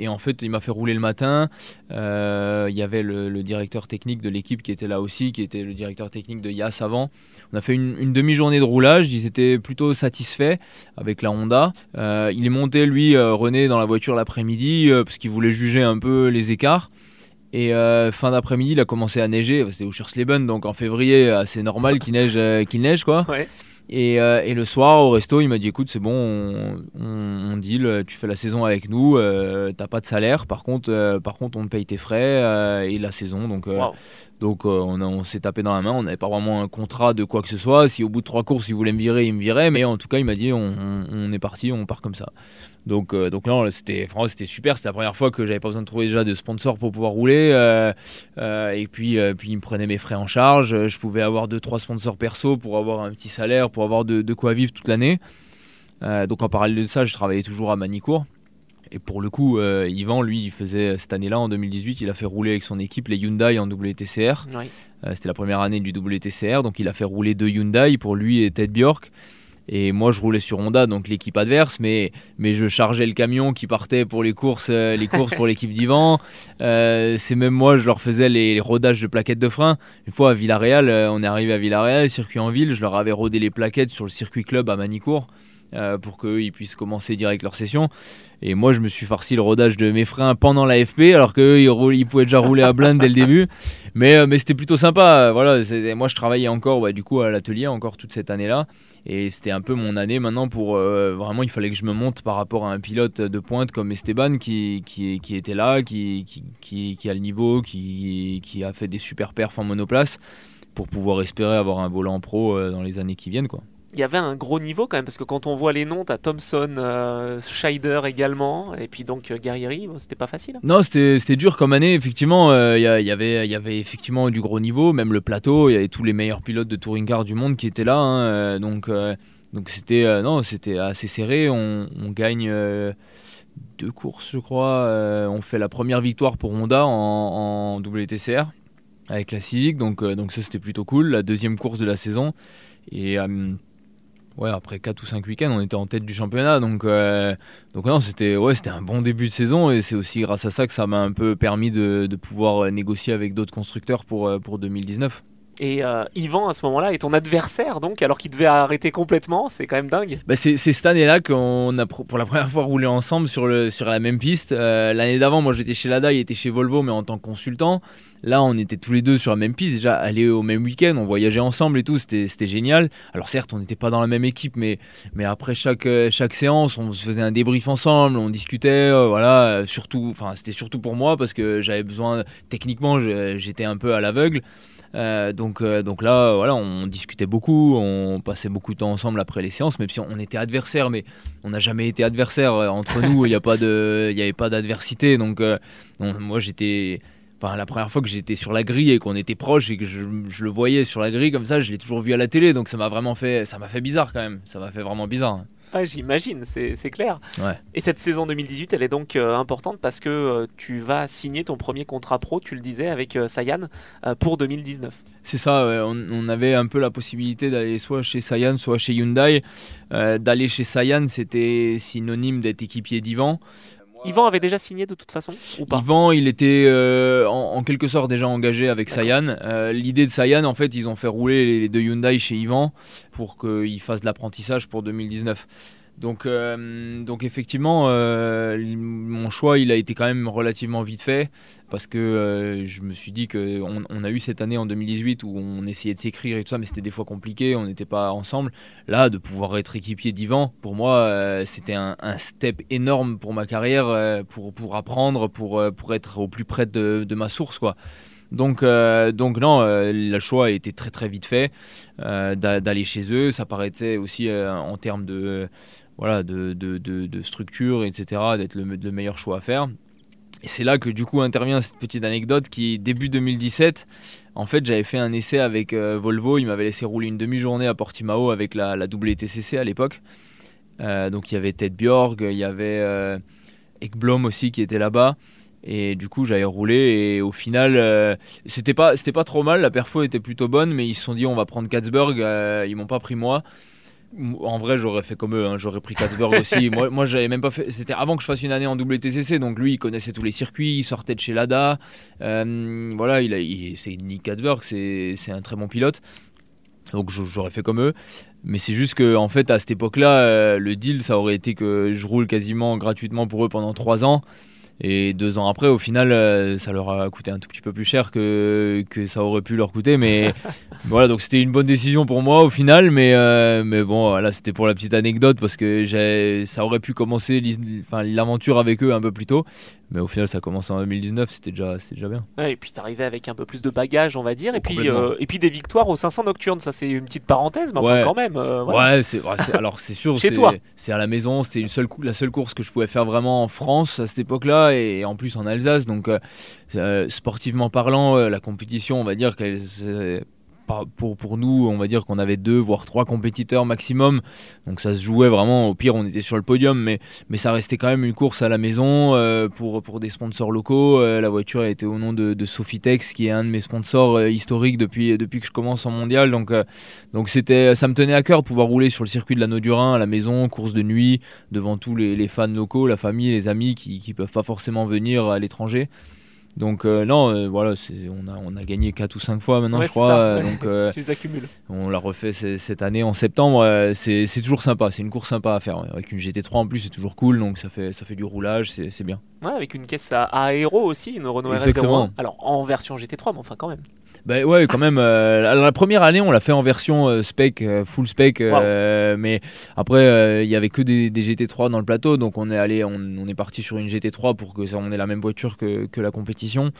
Et en fait, il m'a fait rouler le matin. il y avait le, directeur technique de l'équipe qui était là aussi, qui était le directeur technique de Yas avant. On a fait une demi-journée de roulage. Ils étaient plutôt satisfaits avec la Honda. il est monté, lui, René, dans la voiture l'après-midi parce qu'il voulait juger un peu les écarts. Et euh, fin d'après-midi, il a commencé à neiger. C'était au Schersleben, donc en février, euh, c'est normal qu'il neige, euh, qu'il neige quoi. Et, et, le soir, au resto, il m'a dit écoute, c'est bon, on, on, deal, tu fais la saison avec nous, t'as pas de salaire, par contre, par contre, on te paye tes frais et la saison. Donc, donc on, on s'est tapé dans la main, on n'avait pas vraiment un contrat de quoi que ce soit. Si au bout de trois courses, il voulait me virer, il me virait. Mais en tout cas, il m'a dit on, est parti, on part comme ça. Donc, euh, donc là, c'était c'était super. C'était la première fois que j'avais pas besoin de trouver déjà de sponsor pour pouvoir rouler. Euh, euh, et puis, puis, il me prenait mes frais en charge. Je pouvais avoir deux trois sponsors perso pour avoir un petit salaire, pour avoir de quoi vivre toute l'année. donc, en parallèle de ça, je travaillais toujours à Manicourt. Et pour le coup, Yvan, lui, il faisait cette année-là, en 2018, il a fait rouler avec son équipe les Hyundai en WTCR. C'était la première année du WTCR, donc il a fait rouler deux Hyundai pour lui et Ted Bjork. Et moi, je roulais sur Honda, donc l'équipe adverse, mais, mais je chargeais le camion qui partait pour les courses, euh, les courses pour l'équipe d'Ivan. Euh, c'est même moi, je leur faisais les, rodages de plaquettes de frein. Une fois à Villarreal, euh, on est arrivé à Villarreal, circuit en ville, je leur avais rodé les plaquettes sur le circuit club à Manicourt. Pour qu'ils puissent commencer direct leur session. Et moi, je me suis farci le rodage de mes freins pendant la FP, alors qu'eux, ils, pouvaient déjà rouler à blinde dès le début. Mais, mais c'était plutôt sympa. Voilà, moi, je travaillais encore du coup à l'atelier encore toute cette année-là. Et c'était un peu mon année maintenant pour euh, vraiment, il fallait que je me monte par rapport à un pilote de pointe comme Esteban qui, était là, qui, qui, qui, a le niveau, qui, qui a fait des super perfs en monoplace pour pouvoir espérer avoir un volant pro euh, dans les années qui viennent. quoi il y avait un gros niveau quand même, parce que quand on voit les noms, t'as Thompson, euh, Scheider également, et puis donc euh, Guerrieri, c'était pas facile. Non, c'était dur comme année, effectivement. Euh, il y, avait, y avait effectivement du gros niveau, même le plateau, il y avait tous les meilleurs pilotes de touring car du monde qui étaient là. Hein, donc donc c'était non, c'était assez serré. On, gagne deux courses, je crois. on fait la première victoire pour Honda en, en WTCR avec la Civic, donc, donc ça c'était plutôt cool. La deuxième course de la saison. Et ouais, après 4 ou 5 week-ends, on était en tête du championnat. Donc, euh, non, c'était un bon début de saison et c'est aussi grâce à ça que ça m'a un peu permis de, de pouvoir négocier avec d'autres constructeurs pour, euh, pour 2019. Et euh, Yvan, à ce moment-là, est ton adversaire, donc, alors qu'il devait arrêter complètement. C'est quand même dingue. Bah, c'est cette année-là qu'on a pour la première fois roulé ensemble sur, le, sur la même piste. Euh, l'année d'avant, moi j'étais chez Lada, il était chez Volvo, mais en tant que consultant. Là, on était tous les deux sur la même piste, déjà aller au même week-end, on voyageait ensemble et tout, c'était génial. Alors certes, on n'était pas dans la même équipe, mais, mais après chaque, euh, chaque séance, on se faisait un débrief ensemble, on discutait, voilà, surtout, c'était surtout pour moi parce que j'avais besoin, techniquement, j'étais un peu à l'aveugle. Euh, donc, euh, donc là, voilà, on discutait beaucoup, on passait beaucoup de temps ensemble après les séances, même si on était adversaires, mais on n'a jamais été adversaires euh, entre nous. Il n'y avait pas d'adversité. Donc, moi, j'étais. Enfin, la première fois que j'étais sur la grille et qu'on était proche et que je, je, le voyais sur la grille comme ça, je l'ai toujours vu à la télé, donc ça m'a vraiment fait, ça m'a fait bizarre quand même. Ça m'a fait vraiment bizarre. Ah, J'imagine, c'est clair. Et cette saison 2018, elle est donc euh, importante parce que euh, tu vas signer ton premier contrat pro, tu le disais, avec euh, Sayan pour 2019. C'est ça, on, avait un peu la possibilité d'aller soit chez Sayan, soit chez Hyundai. d'aller chez Sayan, c'était synonyme d'être équipier d'Ivan. Yvan avait déjà signé de toute façon ou pas? Yvan, il était euh, en, quelque sorte déjà engagé avec Sayan. Euh, l'idée de Sayan, en fait, ils ont fait rouler les deux Hyundai chez Yvan pour qu'il fasse de l'apprentissage pour 2019. Donc, euh, donc effectivement, euh, mon choix, il a été quand même relativement vite fait parce que euh, je me suis dit qu'on on a eu cette année en 2018 où on essayait de s'écrire et tout ça, mais c'était des fois compliqué, on n'était pas ensemble. Là, de pouvoir être équipier d'Ivan, pour moi, c'était un, step énorme pour ma carrière, pour, pour apprendre, pour, pour être au plus près de, de ma source, quoi. Donc, donc non, le choix a été très très vite fait d'aller chez eux. Ça paraissait aussi en termes de, voilà, de, de, de, structure, etc., d'être le, le, meilleur choix à faire. Et c'est là que du coup intervient cette petite anecdote qui, début 2017, en fait j'avais fait un essai avec euh, Volvo, il m'avait laissé rouler une demi-journée à Portimao avec la, la WTCC à l'époque. Euh, donc il y avait Ted Bjorg, il y avait euh, Ekblom aussi qui était là-bas. Et du coup, j'avais roulé et au final, euh, c'était pas, pas trop mal. La perfo était plutôt bonne, mais ils se sont dit on va prendre Katzberg. ils m'ont pas pris moi. En vrai, j'aurais fait comme eux, hein. j'aurais pris Katzberg aussi. *laughs* moi, moi j'avais même pas fait. C'était avant que je fasse une année en WTCC, donc lui, il connaissait tous les circuits, il sortait de chez Lada. Euh, voilà, il, a, c'est Nick Katzberg, c'est, un très bon pilote. Donc j'aurais fait comme eux. Mais c'est juste que, en fait, à cette époque-là, euh, le deal, ça aurait été que je roule quasiment gratuitement pour eux pendant 3 ans. Et deux ans après, au final, euh, ça leur a coûté un tout petit peu plus cher que, que ça aurait pu leur coûter. Mais *laughs* voilà, donc c'était une bonne décision pour moi au final. Mais, euh, mais bon, voilà, c'était pour la petite anecdote parce que ça aurait pu commencer l'aventure avec eux un peu plus tôt. Mais au final, ça commence en 2019, c'était déjà, déjà bien. et puis t'arrivais avec un peu plus de bagages, on va dire, et puis, euh, et puis des victoires au 500 nocturnes. Ça, c'est une petite parenthèse, mais enfin, quand même. ouais, c'est, alors c'est sûr. *laughs* Chez toi C'est à la maison, c'était une seule, la seule course que je pouvais faire vraiment en France à cette époque-là, et en plus en Alsace. Donc, euh, euh, sportivement parlant, la compétition, on va dire qu'elle pour, pour nous, on va dire qu'on avait deux voire trois compétiteurs maximum. Donc ça se jouait vraiment. Au pire, on était sur le podium, mais, mais ça restait quand même une course à la maison euh, pour, pour des sponsors locaux. Euh, la voiture a été au nom de, de Sofitex, qui est un de mes sponsors euh, historiques depuis, depuis que je commence en mondial. Donc, donc c'était, ça me tenait à cœur de pouvoir rouler sur le circuit de l'anneau du Rhin à la maison, course de nuit, devant tous les, les fans locaux, la famille, les amis qui ne peuvent pas forcément venir à l'étranger. Donc euh, non, euh, voilà, on a, on a gagné 4 ou 5 fois maintenant, je crois. Euh, *laughs* donc, tu les accumules. On l'a refait cette année en septembre. c'est toujours sympa, c'est une course sympa à faire. Avec une GT3 en plus, c'est toujours cool, donc ça fait, ça fait du roulage, c'est bien. Ouais, avec une caisse à, aéro aussi, une Renault RS01. Alors en version GT3, mais enfin quand même. Bah ouais, quand même. Euh, la première année, on l'a fait en version euh, spec, euh, full spec, mais après, il y avait que des, GT3 dans le plateau, donc on est allé, on, est parti sur une GT3 pour que ça, on ait la même voiture que, que la compétition.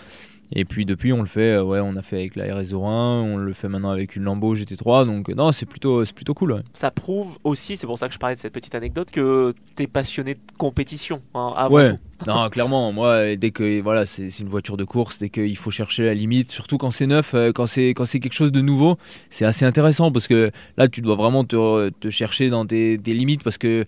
Et puis depuis, on le fait, ouais, on a fait avec la RS01, on le fait maintenant avec une Lambo GT3, donc non, c'est plutôt, c'est plutôt cool. Ça prouve aussi, c'est pour ça que je parlais de cette petite anecdote, que tu es passionné de compétition hein, avant ouais. *laughs* non, clairement, moi, dès que voilà, c'est une voiture de course, dès qu'il faut chercher la limite, surtout quand c'est neuf, euh, quand c'est quand c'est quelque chose de nouveau, c'est assez intéressant parce que là, tu dois vraiment te, te chercher dans tes, limites parce que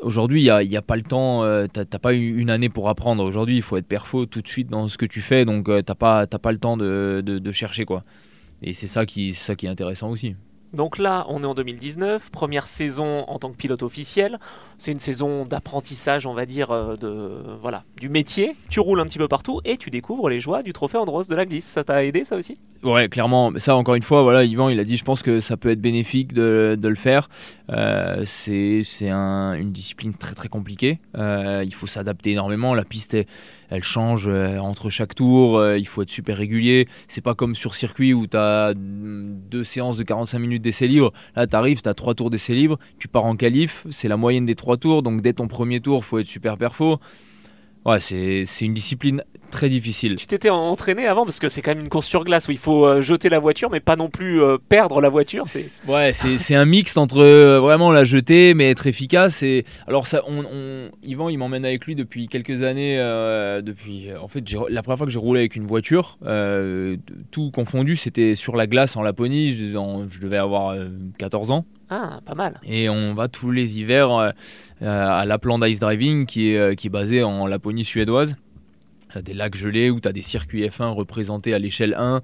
aujourd'hui, il n'y a, pas le temps, euh, tu n'as pas une année pour apprendre. Aujourd'hui, il faut être perfo tout de suite dans ce que tu fais, donc euh, tu n'as pas, le temps de, de, chercher. quoi. Et c'est ça, qui, ça qui est intéressant aussi. Donc là, on est en 2019, première saison en tant que pilote officiel. C'est une saison d'apprentissage, on va dire, euh, de voilà, du métier. Tu roules un petit peu partout et tu découvres les joies du trophée Andros de la glisse. Ça t'a aidé, ça aussi? Ouais, clairement. Ça, encore une fois, voilà, Yvan, il a dit, je pense que ça peut être bénéfique de, le faire. Euh, c'est une discipline très très compliquée. Euh, il faut s'adapter énormément. La piste, elle change euh, entre chaque tour. il faut être super régulier. C'est pas comme sur circuit où tu as deux séances de 45 minutes d'essai libre. Là, tu arrives, tu as trois tours d'essai libre. Tu pars en qualif. C'est la moyenne des trois tours. Donc, dès ton premier tour, faut être super perfo. Ouais, c'est une discipline très difficile. Tu t'étais entraîné avant parce que c'est quand même une course sur glace où il faut euh, jeter la voiture mais pas non plus euh, perdre la voiture. Ouais, c'est un mix entre euh, vraiment la jeter mais être efficace. Et alors ça, on, Yvan, il m'emmène avec lui depuis quelques années. depuis, en fait, la première fois que j'ai roulé avec une voiture, tout confondu, c'était sur la glace en Laponie. Je, je devais avoir 14 ans. Ah, pas mal. Et on va tous les hivers à la plan d'Ice Driving qui est, qui est basé en Laponie suédoise des lacs gelés où tu as des circuits F1 représentés à l'échelle 1.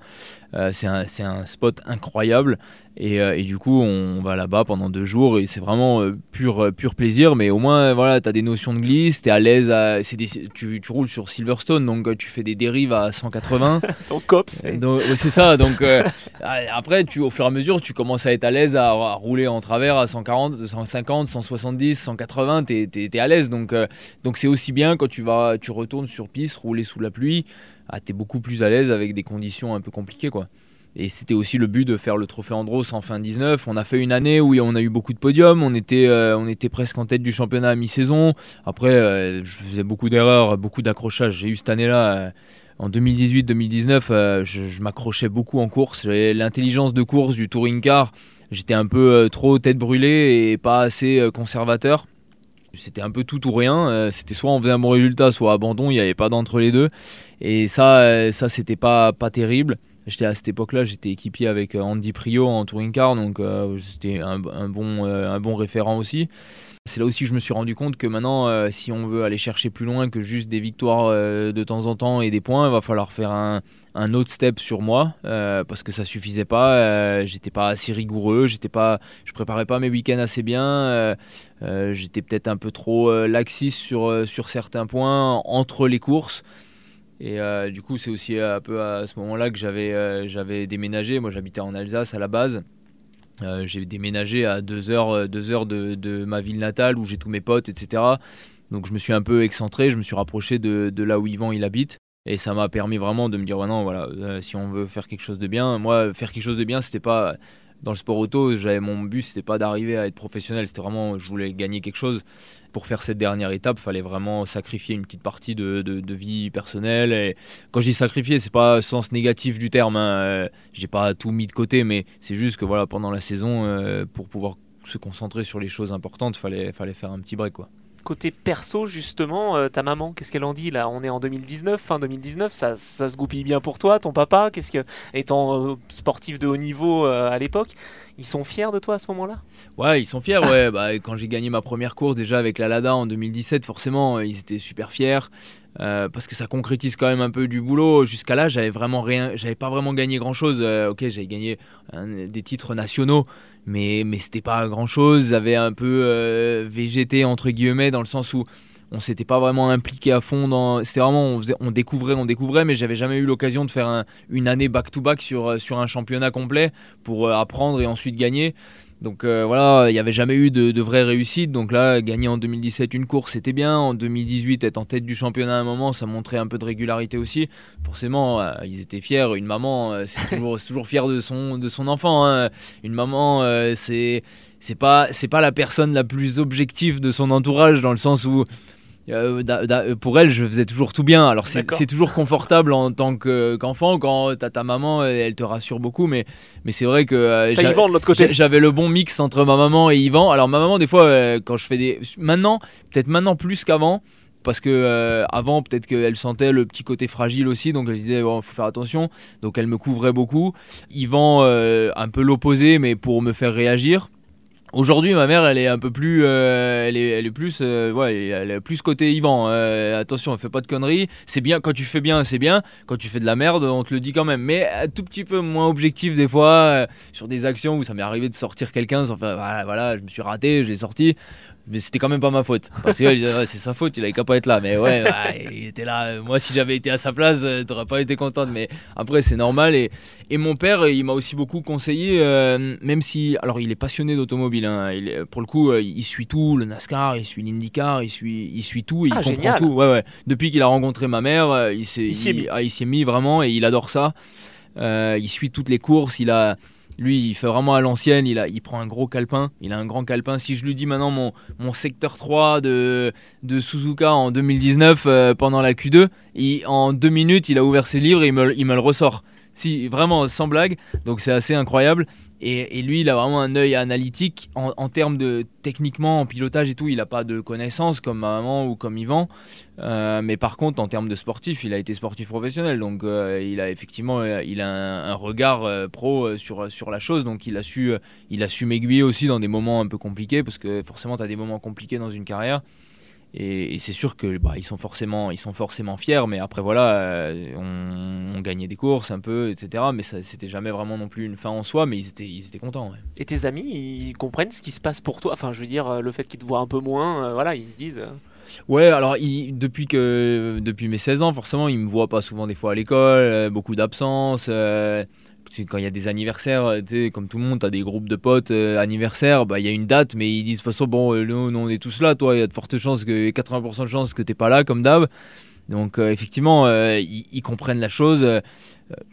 Euh, c'est un, un, spot incroyable. Et, euh, et, du coup, on va là-bas pendant deux jours et c'est vraiment euh, pur, pur plaisir. Mais au moins, voilà, tu as des notions de glisse, tu es à l'aise. À, tu, tu, roules sur Silverstone, donc tu fais des dérives à 180. *laughs* Ton cops. C'est ça. Donc après, tu, au fur et à mesure, tu commences à être à l'aise à, rouler en travers à 140, 150, 170, 180. Tu es, à l'aise. Donc donc c'est aussi bien quand tu, vas, tu retournes sur piste, rouler sous la pluie. Ah, tu es beaucoup plus à l'aise avec des conditions un peu compliquées. quoi. Et c'était aussi le but de faire le trophée Andros en fin 19. On a fait une année où on a eu beaucoup de podiums. On était, euh, on était presque en tête du championnat à mi-saison. Après, euh, je faisais beaucoup d'erreurs, beaucoup d'accrochages. J'ai eu cette année-là, euh, en 2018-2019, je, m'accrochais beaucoup en course. J'avais l'intelligence de course du touring car. J'étais un peu trop tête brûlée et pas assez conservateur. C'était un peu tout ou rien. C'était soit on faisait un bon résultat, soit abandon. Il n'y avait pas d'entre les deux. Et ça, ça c'était pas, pas terrible. J'étais à cette époque-là, j'étais équipier avec euh, Andy Prio en touring car, donc euh, c'était un, bon, euh, un bon référent aussi. C'est là aussi que je me suis rendu compte que maintenant, si on veut aller chercher plus loin que juste des victoires de temps en temps et des points, il va falloir faire un, autre step sur moi parce que ça suffisait pas. j'étais pas assez rigoureux, j'étais pas, je préparais pas mes week-ends assez bien. j'étais peut-être un peu trop laxiste sur, certains points entre les courses. Et euh, du coup, c'est aussi un peu à ce moment-là que euh, j'avais déménagé. Moi, j'habitais en Alsace à la base. Euh, j'ai déménagé à deux heures, deux heures de, de, ma ville natale où j'ai tous mes potes, etc. Donc, je me suis un peu excentré, je me suis rapproché de, là où Yvan il habite. Et ça m'a permis vraiment de me dire, ouais, non, voilà, si on veut faire quelque chose de bien, moi, faire quelque chose de bien, c'était pas dans le sport auto, j'avais mon but, c'était pas d'arriver à être professionnel, c'était vraiment, je voulais gagner quelque chose. Pour faire cette dernière étape, il fallait vraiment sacrifier une petite partie de, vie personnelle. Et quand je dis sacrifier, c'est pas sens négatif du terme. Hein. Euh, j'ai pas tout mis de côté, mais c'est juste que voilà, pendant la saison, euh, pour pouvoir se concentrer sur les choses importantes, fallait, fallait faire un petit break, quoi. Côté perso, justement, euh, ta maman, qu'est-ce qu'elle en dit là? On est en 2019, fin 2019, ça, ça se goupille bien pour toi, ton papa Qu'est-ce que, étant euh, sportif de haut niveau euh, à l'époque, ils sont fiers de toi à ce moment-là? Ouais, ils sont fiers. ouais, bah, quand j'ai gagné ma première course déjà avec la Lada en 2017, forcément, ils étaient super fiers. parce que ça concrétise quand même un peu du boulot. Jusqu'à là, j'avais vraiment rien, j'avais pas vraiment gagné grand chose. ok, j'avais gagné des titres nationaux, mais, mais c'était pas grand chose. J'avais un peu euh, végété entre guillemets dans le sens où on s'était pas vraiment impliqué à fond dans. C'était vraiment, on, on découvrait, on découvrait, mais j'avais jamais eu l'occasion de faire une année back-to-back sur, sur un championnat complet pour euh, apprendre et ensuite gagner. Donc euh, voilà, il n'y avait jamais eu de, de, vraie réussite. Donc là, gagner en 2017 une course, c'était bien. En 2018, être en tête du championnat à un moment, ça montrait un peu de régularité aussi. Forcément, euh, ils étaient fiers. Une maman, euh, c'est *laughs* toujours, toujours fier de son, de son enfant. Hein. Une maman, c'est c'est pas c'est pas la personne la plus objective de son entourage dans le sens où euh, pour elle, je faisais toujours tout bien. Alors, c'est toujours confortable en tant qu'enfant quand t'as ta maman, elle te rassure beaucoup. Mais, mais c'est vrai que euh, j'avais le bon mix entre ma maman et Yvan. Alors, ma maman, des fois, euh, quand je fais des. Maintenant, peut-être maintenant plus qu'avant. Parce que avant, peut-être qu'elle sentait le petit côté fragile aussi, donc elle disait bon, faut faire attention. Donc elle me couvrait beaucoup. Yvan, un peu l'opposé, mais pour me faire réagir Aujourd'hui, ma mère, elle est un peu plus, euh, elle, est, elle est plus, euh, ouais, elle est plus côté Yvan. Euh, attention, fais pas de conneries. C'est bien quand tu fais bien, c'est bien. Quand tu fais de la merde, on te le dit quand même. Mais un tout petit peu moins objectif des fois sur des actions où ça m'est arrivé de sortir quelqu'un. Enfin, voilà, voilà, je me suis raté, je sorti mais c'était quand même pas ma faute. Parce que *laughs* c'est sa faute, il avait qu'à pas être là. Mais ouais, *laughs* il était là. Moi, si j'avais été à sa place, euh, t'aurais pas été contente. Mais après, c'est normal. Et, et mon père, il m'a aussi beaucoup conseillé, euh, même si. Alors, il est passionné d'automobile. Hein. pour le coup, euh, il suit tout le NASCAR, il suit l'IndyCar, il suit, il suit tout, il ah, comprend tout. Ouais, ouais. Depuis qu'il a rencontré ma mère, il s'est mis. Ah, mis vraiment et il adore ça. il suit toutes les courses. Il a. Lui, il fait vraiment à l'ancienne, il, il prend un gros calepin, il a un grand calepin. Si je lui dis maintenant mon, mon secteur 3 de, de Suzuka en 2019 euh, pendant la Q2, en deux minutes, il a ouvert ses livres et il me, il me le ressort. Si, vraiment, sans blague. Donc c'est assez incroyable. Et, lui, il a vraiment un œil analytique en, termes de techniquement, en pilotage et tout. Il n'a pas de connaissances comme maman ou comme Yvan. Euh, mais par contre, en termes de sportif, il a été sportif professionnel. Donc euh, il a effectivement euh, il a un, regard pro sur, sur la chose. Donc il a su, il a su m'aiguiller aussi dans des moments un peu compliqués. Parce que forcément, tu as des moments compliqués dans une carrière. Et, c'est sûr que bah, ils sont forcément ils sont forcément fiers mais après voilà euh, on, gagnait des courses un peu etc mais ça c'était jamais vraiment non plus une fin en soi mais ils étaient ils étaient contents et tes amis ils comprennent ce qui se passe pour toi? Enfin je veux dire le fait qu'ils te voient un peu moins euh, voilà ils se disent euh. Ouais, alors depuis que depuis mes 16 ans, forcément, ils me voient pas souvent des fois à l'école, beaucoup d'absence quand il y a des anniversaires, euh, comme tout le monde, tu as des groupes de potes euh, anniversaires, bah, il y a une date, mais ils disent de toute façon, bon, euh, nous, on est tous là, toi, il y a de fortes chances, que 80% de chances que tu pas là, comme d'hab. Donc, effectivement, ils, comprennent la chose.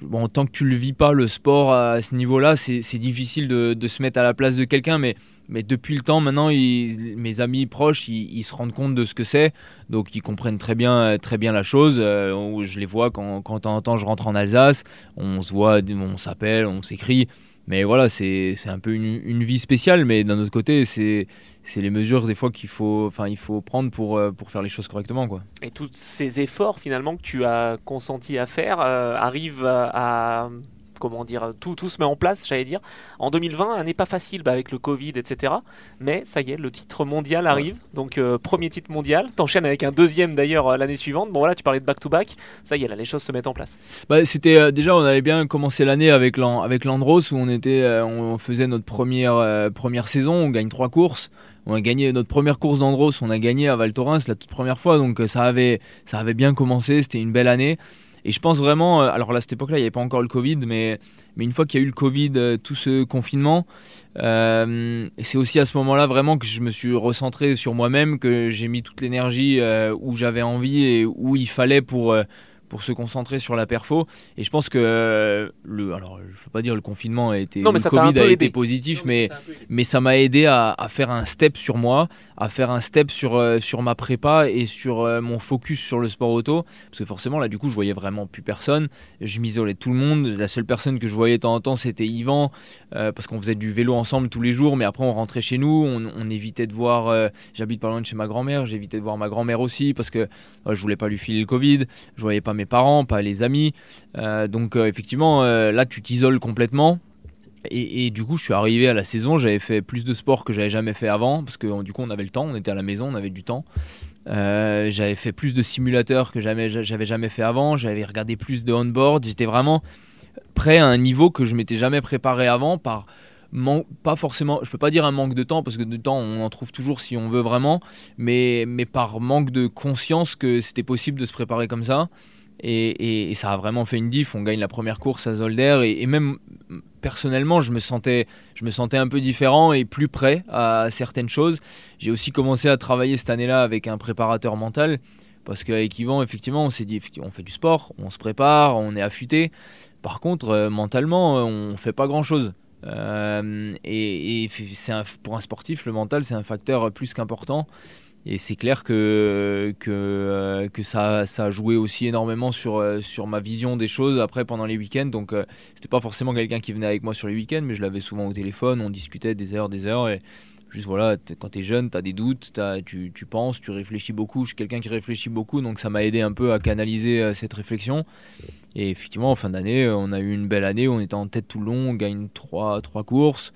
bon, tant que tu le vis pas, le sport à ce niveau-là, c'est difficile de, se mettre à la place de quelqu'un, mais mais depuis le temps, maintenant, mes amis proches, ils, se rendent compte de ce que c'est. Donc, ils comprennent très bien, très bien la chose. Euh, je les vois quand, quand en temps je rentre en Alsace. On se voit, on s'appelle, on s'écrit. Mais voilà, c'est un peu une, vie spéciale. Mais d'un autre côté, c'est les mesures des fois qu'il faut, il faut prendre pour, euh, pour faire les choses correctement. Quoi. Et tous ces efforts finalement que tu as consenti à faire euh, arrivent à comment dire, tout, tout se met en place, j'allais dire. En 2020, n'est pas facile bah, avec le Covid, etc. Mais ça y est, le titre mondial arrive. Donc, euh, premier titre mondial. T'enchaînes avec un deuxième d'ailleurs euh, l'année suivante. Bon, voilà, tu parlais de back-to-back. Ça y est, là, les choses se mettent en place. Bah, c'était euh, déjà, on avait bien commencé l'année avec, avec l'Andros où on, était, on faisait notre première, première saison. On gagne trois courses on a gagné notre première course d'Andros, on a gagné à Val Thorens la toute première fois, donc ça avait, ça avait bien commencé, c'était une belle année. Et je pense vraiment, euh, alors à cette époque-là, il n'y avait pas encore le Covid, mais, mais une fois qu'il y a eu le Covid, euh, tout ce confinement, euh, c'est aussi à ce moment-là vraiment que je me suis recentré sur moi-même, que j'ai mis toute l'énergie où j'avais envie et où il fallait pour, pour se concentrer sur la perfo. Et je pense que euh, le, alors je veux pas dire le confinement a été, non, mais le Covid a, été positif, mais mais ça m'a aidé à, à, faire un step sur moi, à faire un step sur euh, sur ma prépa et sur euh, mon focus sur le sport auto, parce que forcément là du coup je voyais vraiment plus personne, je m'isolais de tout le monde, la seule personne que je voyais de temps en temps c'était Yvan, parce qu'on faisait du vélo ensemble tous les jours, mais après on rentrait chez nous, on, on évitait de voir, j'habite pas loin de chez ma grand-mère, j'évitais de voir ma grand-mère aussi parce que je voulais pas lui filer le Covid, je voyais pas mes parents, pas les amis. Euh, donc euh, effectivement, euh, là, tu t'isoles complètement. Et, du coup, je suis arrivé à la saison, j'avais fait plus de sport que j'avais jamais fait avant, parce que du coup, on avait le temps, on était à la maison, on avait du temps. j'avais fait plus de simulateurs que j'avais jamais fait avant, j'avais regardé plus de on-board, j'étais vraiment prêt à un niveau que je m'étais jamais préparé avant par pas forcément, je peux pas dire un manque de temps parce que de temps on en trouve toujours si on veut vraiment, mais, mais par manque de conscience que c'était possible de se préparer comme ça. Et, ça a vraiment fait une diff. On gagne la première course à Zolder et, même personnellement, je me sentais, je me sentais un peu différent et plus prêt à certaines choses. J'ai aussi commencé à travailler cette année-là avec un préparateur mental parce qu'avec Yvan, effectivement, on s'est dit, on fait du sport, on se prépare, on est affûté. Par contre, euh, mentalement, on fait pas grand-chose. Euh, et, et pour un sportif, le mental, c'est un facteur plus qu'important. Et c'est clair que, euh, ça, a joué aussi énormément sur, euh, sur ma vision des choses après pendant les week-ends. Donc, c'était pas forcément quelqu'un qui venait avec moi sur les week-ends, mais je l'avais souvent au téléphone, on discutait des heures, des heures. Et Juste voilà, quand tu es jeune, tu as des doutes, tu, tu, penses, tu réfléchis beaucoup. Je suis quelqu'un qui réfléchit beaucoup, donc ça m'a aidé un peu à canaliser euh, cette réflexion. Et effectivement, en fin d'année, euh, on a eu une belle année, on était en tête tout le long, on gagne 3, trois courses,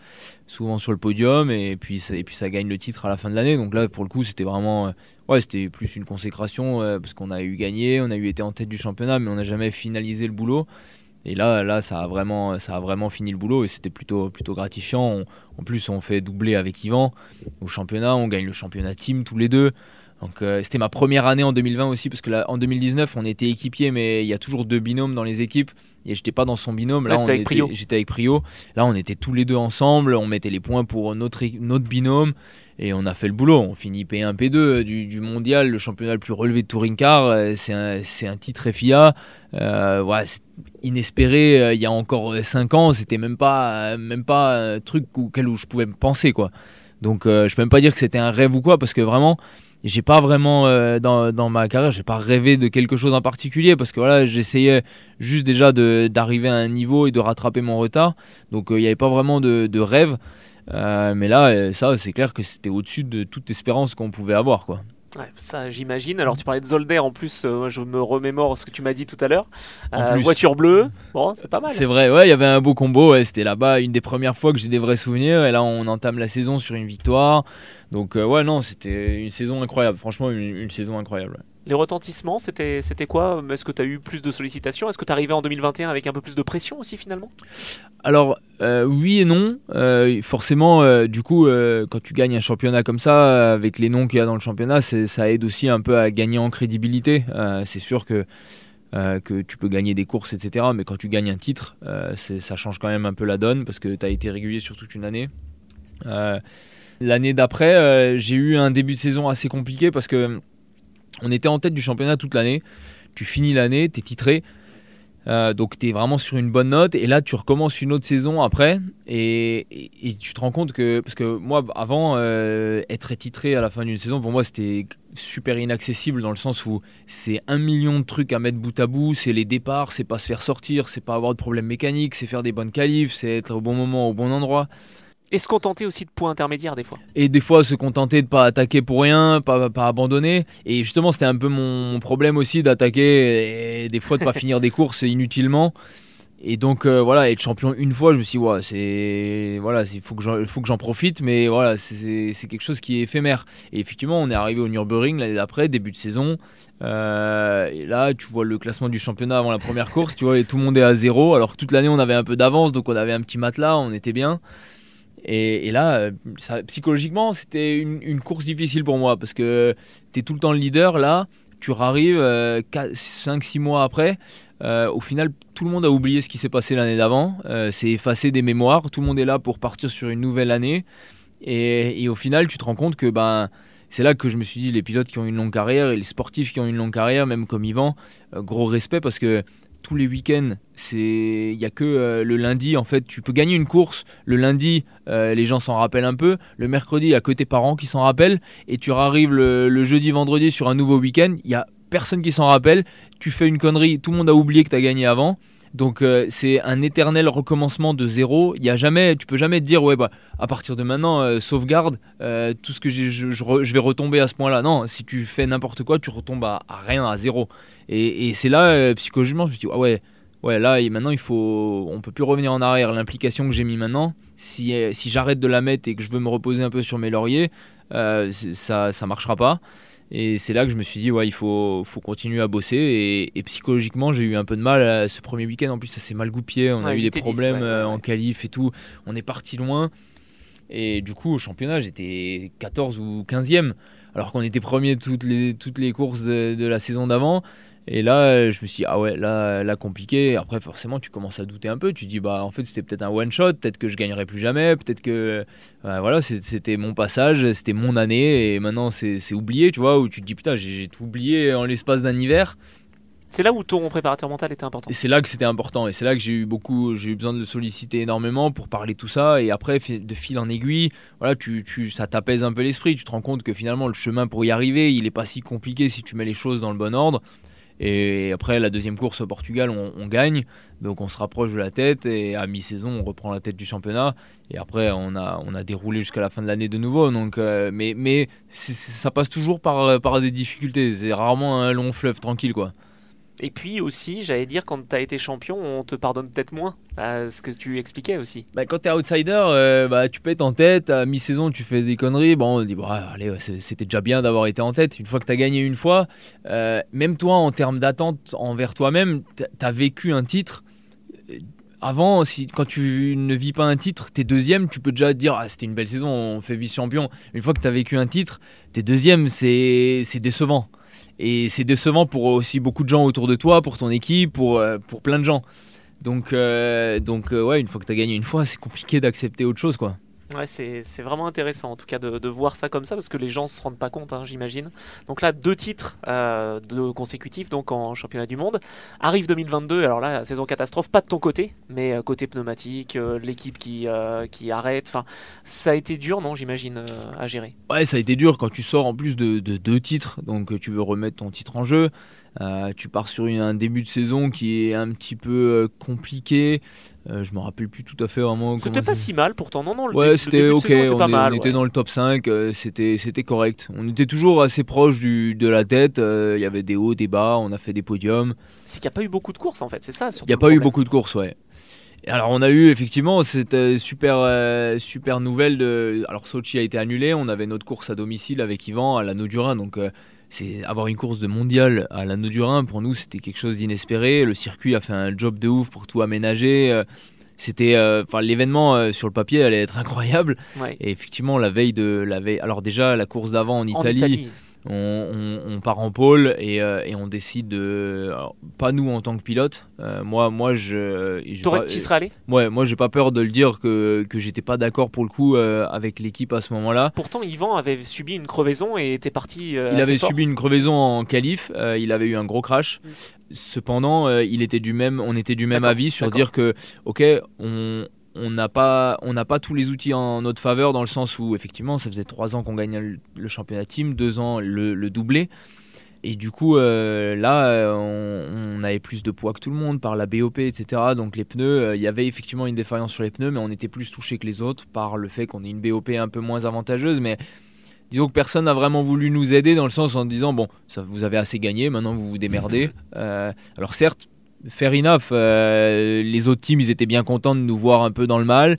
souvent sur le podium, et puis, et puis ça gagne le titre à la fin de l'année. Donc là, pour le coup, c'était vraiment. Euh, ouais, c'était plus une consécration, parce qu'on a eu gagné, on a eu été en tête du championnat, mais on n'a jamais finalisé le boulot. Et là, là ça, a vraiment, ça a vraiment fini le boulot et c'était plutôt, plutôt gratifiant. en plus, on fait doubler avec Yvan au championnat, on gagne le championnat team tous les deux. Donc euh, c'était ma première année en 2020 aussi parce que là, en 2019 on était équipiers mais il y a toujours deux binômes dans les équipes et j'étais pas dans son binôme. Là, j'étais avec Prio. Là on était tous les deux ensemble, on mettait les points pour notre, notre binôme et on a fait le boulot. On finit P1, P2 du, mondial, le championnat le plus relevé de touring car. Euh, c'est un, un, titre FIA. Euh, inespéré euh, il y a encore 5 ans. C'était même pas, même pas un truc auquel où je pouvais me penser. Quoi. Donc je peux même pas dire que c'était un rêve ou quoi parce que vraiment j'ai pas vraiment dans, dans, ma carrière j'ai pas rêvé de quelque chose en particulier parce que voilà j'essayais juste déjà d'arriver à un niveau et de rattraper mon retard donc il n'y avait pas vraiment de, de rêve euh, mais là, euh, ça, c'est clair que c'était au-dessus de toute espérance qu'on pouvait avoir, quoi. Ouais, ça j'imagine. Alors tu parlais de Zolder en plus, euh, je me remémore ce que tu m'as dit tout à l'heure. voiture bleue, bon c'est pas mal. C'est vrai, ouais, il y avait un beau combo, c'était là-bas une des premières fois que j'ai des vrais souvenirs et là on entame la saison sur une victoire. Donc ouais non, c'était une saison incroyable, franchement une, saison incroyable. Les retentissements, c'était quoi? Est-ce que tu as eu plus de sollicitations? Est-ce que tu arrivé en 2021 avec un peu plus de pression aussi finalement? Alors euh, oui et non. Euh, forcément, euh, du coup, quand tu gagnes un championnat comme ça, avec les noms qu'il y a dans le championnat, ça aide aussi un peu à gagner en crédibilité. c'est sûr que, que tu peux gagner des courses, etc. Mais quand tu gagnes un titre, ça change quand même un peu la donne parce que tu as été régulier sur toute une année. L'année d'après, j'ai eu un début de saison assez compliqué parce que on était en tête du championnat toute l'année. Tu finis l'année, tu es titré. Euh, donc tu es vraiment sur une bonne note et là tu recommences une autre saison après et, tu te rends compte que parce que moi avant euh, être titré à la fin d'une saison pour moi c'était super inaccessible dans le sens où c'est un million de trucs à mettre bout à bout c'est les départs c'est pas se faire sortir c'est pas avoir de problèmes mécaniques c'est faire des bonnes qualifs c'est être au bon moment au bon endroit et se contenter aussi de points intermédiaires des fois. Et des fois se contenter de pas attaquer pour rien, pas, pas abandonner. Et justement, c'était un peu mon problème aussi d'attaquer et des fois de pas *laughs* finir des courses inutilement. Et donc euh, voilà, être champion une fois, je me suis dit, ouais, c'est voilà, il faut que j'en profite, mais voilà, c'est quelque chose qui est éphémère. Et effectivement, on est arrivé au Nürburgring l'année d'après, début de saison. Euh, et là, tu vois le classement du championnat avant la première course, tu vois, et tout le monde est à zéro, alors que toute l'année on avait un peu d'avance, donc on avait un petit matelas, on était bien. Et, là, euh, psychologiquement, c'était une, course difficile pour moi parce que tu es tout le temps le leader. Là, tu arrives 5-6 mois après. Euh, au final, tout le monde a oublié ce qui s'est passé l'année d'avant. Euh, c'est effacé des mémoires. Tout le monde est là pour partir sur une nouvelle année. Et, au final, tu te rends compte que ben, c'est là que je me suis dit les pilotes qui ont une longue carrière et les sportifs qui ont une longue carrière, même comme Yvan, gros respect parce que tous les week-ends. C'est, il y a que euh, le lundi en fait. Tu peux gagner une course le lundi, euh, les gens s'en rappellent un peu. Le mercredi, il y a que tes parents qui s'en rappellent. Et tu arrives le, jeudi, vendredi sur un nouveau week-end. Il y a personne qui s'en rappelle. Tu fais une connerie, tout le monde a oublié que tu as gagné avant. Donc euh, c'est un éternel recommencement de zéro. Il y a jamais, tu peux jamais te dire ouais bah à partir de maintenant sauvegarde tout ce que je, je, vais retomber à ce point-là. Non, si tu fais n'importe quoi, tu retombes à, rien, à zéro. Et, c'est là, euh, psychologiquement, je me dit, ah ouais, ouais, là, maintenant, il faut, on peut plus revenir en arrière. L'implication que j'ai mis maintenant, si, euh, si j'arrête de la mettre et que je veux me reposer un peu sur mes lauriers, euh, ça, ça marchera pas. Et c'est là que je me suis dit, ouais, il faut, faut continuer à bosser. Et, psychologiquement, j'ai eu un peu de mal ce premier week-end. En plus, ça s'est mal goupillé. On a eu des problèmes en qualif et tout. On est parti loin. Et du coup, au championnat, j'étais 14 ou 15e. Alors qu'on était premier toutes les, toutes les courses de, de la saison d'avant. Et là, je me suis dit, ah ouais, là, là compliqué. Après, forcément, tu commences à douter un peu. Tu dis, bah, en fait, c'était peut-être un one-shot, peut-être que je gagnerai plus jamais, peut-être que. Euh, voilà, c'était mon passage, c'était mon année, et maintenant, c'est oublié, tu vois, où tu te dis, putain, j'ai tout oublié en l'espace d'un hiver. C'est là où ton préparateur mental était important. Et c'est là que c'était important. Et c'est là que j'ai eu beaucoup, j'ai eu besoin de le solliciter énormément pour parler tout ça. Et après, de fil en aiguille, voilà, tu, tu ça t'apaise un peu l'esprit. Tu te rends compte que finalement, le chemin pour y arriver, il est pas si compliqué si tu mets les choses dans le bon ordre. Et après, la deuxième course au Portugal, on, gagne. Donc on se rapproche de la tête. Et à mi-saison, on reprend la tête du championnat. Et après, on a, on a déroulé jusqu'à la fin de l'année de nouveau. Donc, euh, mais mais ça passe toujours par, par des difficultés. C'est rarement un long fleuve tranquille. quoi. Et puis aussi, j'allais dire, quand tu as été champion, on te pardonne peut-être moins. à ce que tu expliquais aussi. Bah, quand tu es outsider, euh, bah, tu peux être en tête. À mi-saison, tu fais des conneries. Bon, on dit, bah, allez, c'était déjà bien d'avoir été en tête. Une fois que tu as gagné une fois, euh, même toi, en termes d'attente envers toi-même, tu as vécu un titre. Avant, si, quand tu ne vis pas un titre, t'es deuxième, tu peux déjà te dire ah, c'était une belle saison, on fait vice-champion. Une fois que tu as vécu un titre, t'es deuxième, c'est décevant. Et c'est décevant pour aussi beaucoup de gens autour de toi, pour ton équipe, pour, euh, plein de gens. Donc, euh, donc euh, ouais, une fois que tu as gagné une fois, c'est compliqué d'accepter autre chose, quoi. Ouais, c'est vraiment intéressant en tout cas de, voir ça comme ça parce que les gens se rendent pas compte, hein, j'imagine. Donc là, deux titres euh, de consécutifs donc en championnat du monde. Arrive 2022, alors là, saison catastrophe, pas de ton côté, mais euh, côté pneumatique, euh, l'équipe qui, arrête. Ça a été dur, non, j'imagine, à gérer? Ouais, ça a été dur quand tu sors en plus de, de deux titres, donc tu veux remettre ton titre en jeu. Euh, tu pars sur un début de saison qui est un petit peu euh, compliqué. Euh, je me rappelle plus tout à fait vraiment. C'était pas si mal pourtant, non, non. Le ouais, c'était ok. on, pas mal, on était dans le top 5, c'était c'était correct. On était toujours assez proche du, de la tête. Il y avait des hauts, des bas, on a fait des podiums. C'est qu'il n'y a pas eu beaucoup de courses en fait, c'est ça. Il n'y a pas eu beaucoup de courses, ouais. Alors on a eu effectivement cette super super nouvelle de alors Sochi a été annulé, on avait notre course à domicile avec Yvan à l'anneau du Rhin donc c'est avoir une course de mondial à l'anneau du Rhin pour nous c'était quelque chose d'inespéré. Le circuit a fait un job de ouf pour tout aménager. Euh, c'était euh, enfin l'événement euh, sur le papier allait être incroyable. Et effectivement la veille de la veille alors déjà la course d'avant en Italie on, part en pôle et, euh, on décide de. pas nous en tant que pilote. Euh, moi, moi, je. Tu serais allé? Ouais, moi, j'ai pas peur de le dire que, que j'étais pas d'accord pour le coup euh, avec l'équipe à ce moment-là. Pourtant, Yvan avait subi une crevaison et était parti. il avait subi une crevaison en qualif. il avait eu un gros crash. Mm. Cependant, il était du même, on était du même avis sur dire que, ok, on, on n'a pas, on n'a pas tous les outils en notre faveur dans le sens où effectivement ça faisait trois ans qu'on gagnait le, championnat team, deux ans le, doublé. Et du coup, euh, là, on, avait plus de poids que tout le monde par la BOP, etc. Donc les pneus, euh, il y avait effectivement une défaillance sur les pneus, mais on était plus touché que les autres par le fait qu'on ait une BOP un peu moins avantageuse. Mais disons que personne n'a vraiment voulu nous aider dans le sens en disant bon, ça vous avez assez gagné, maintenant vous vous démerdez. *laughs* Euh, alors certes, fair enough. Euh, les autres teams, ils étaient bien contents de nous voir un peu dans le mal.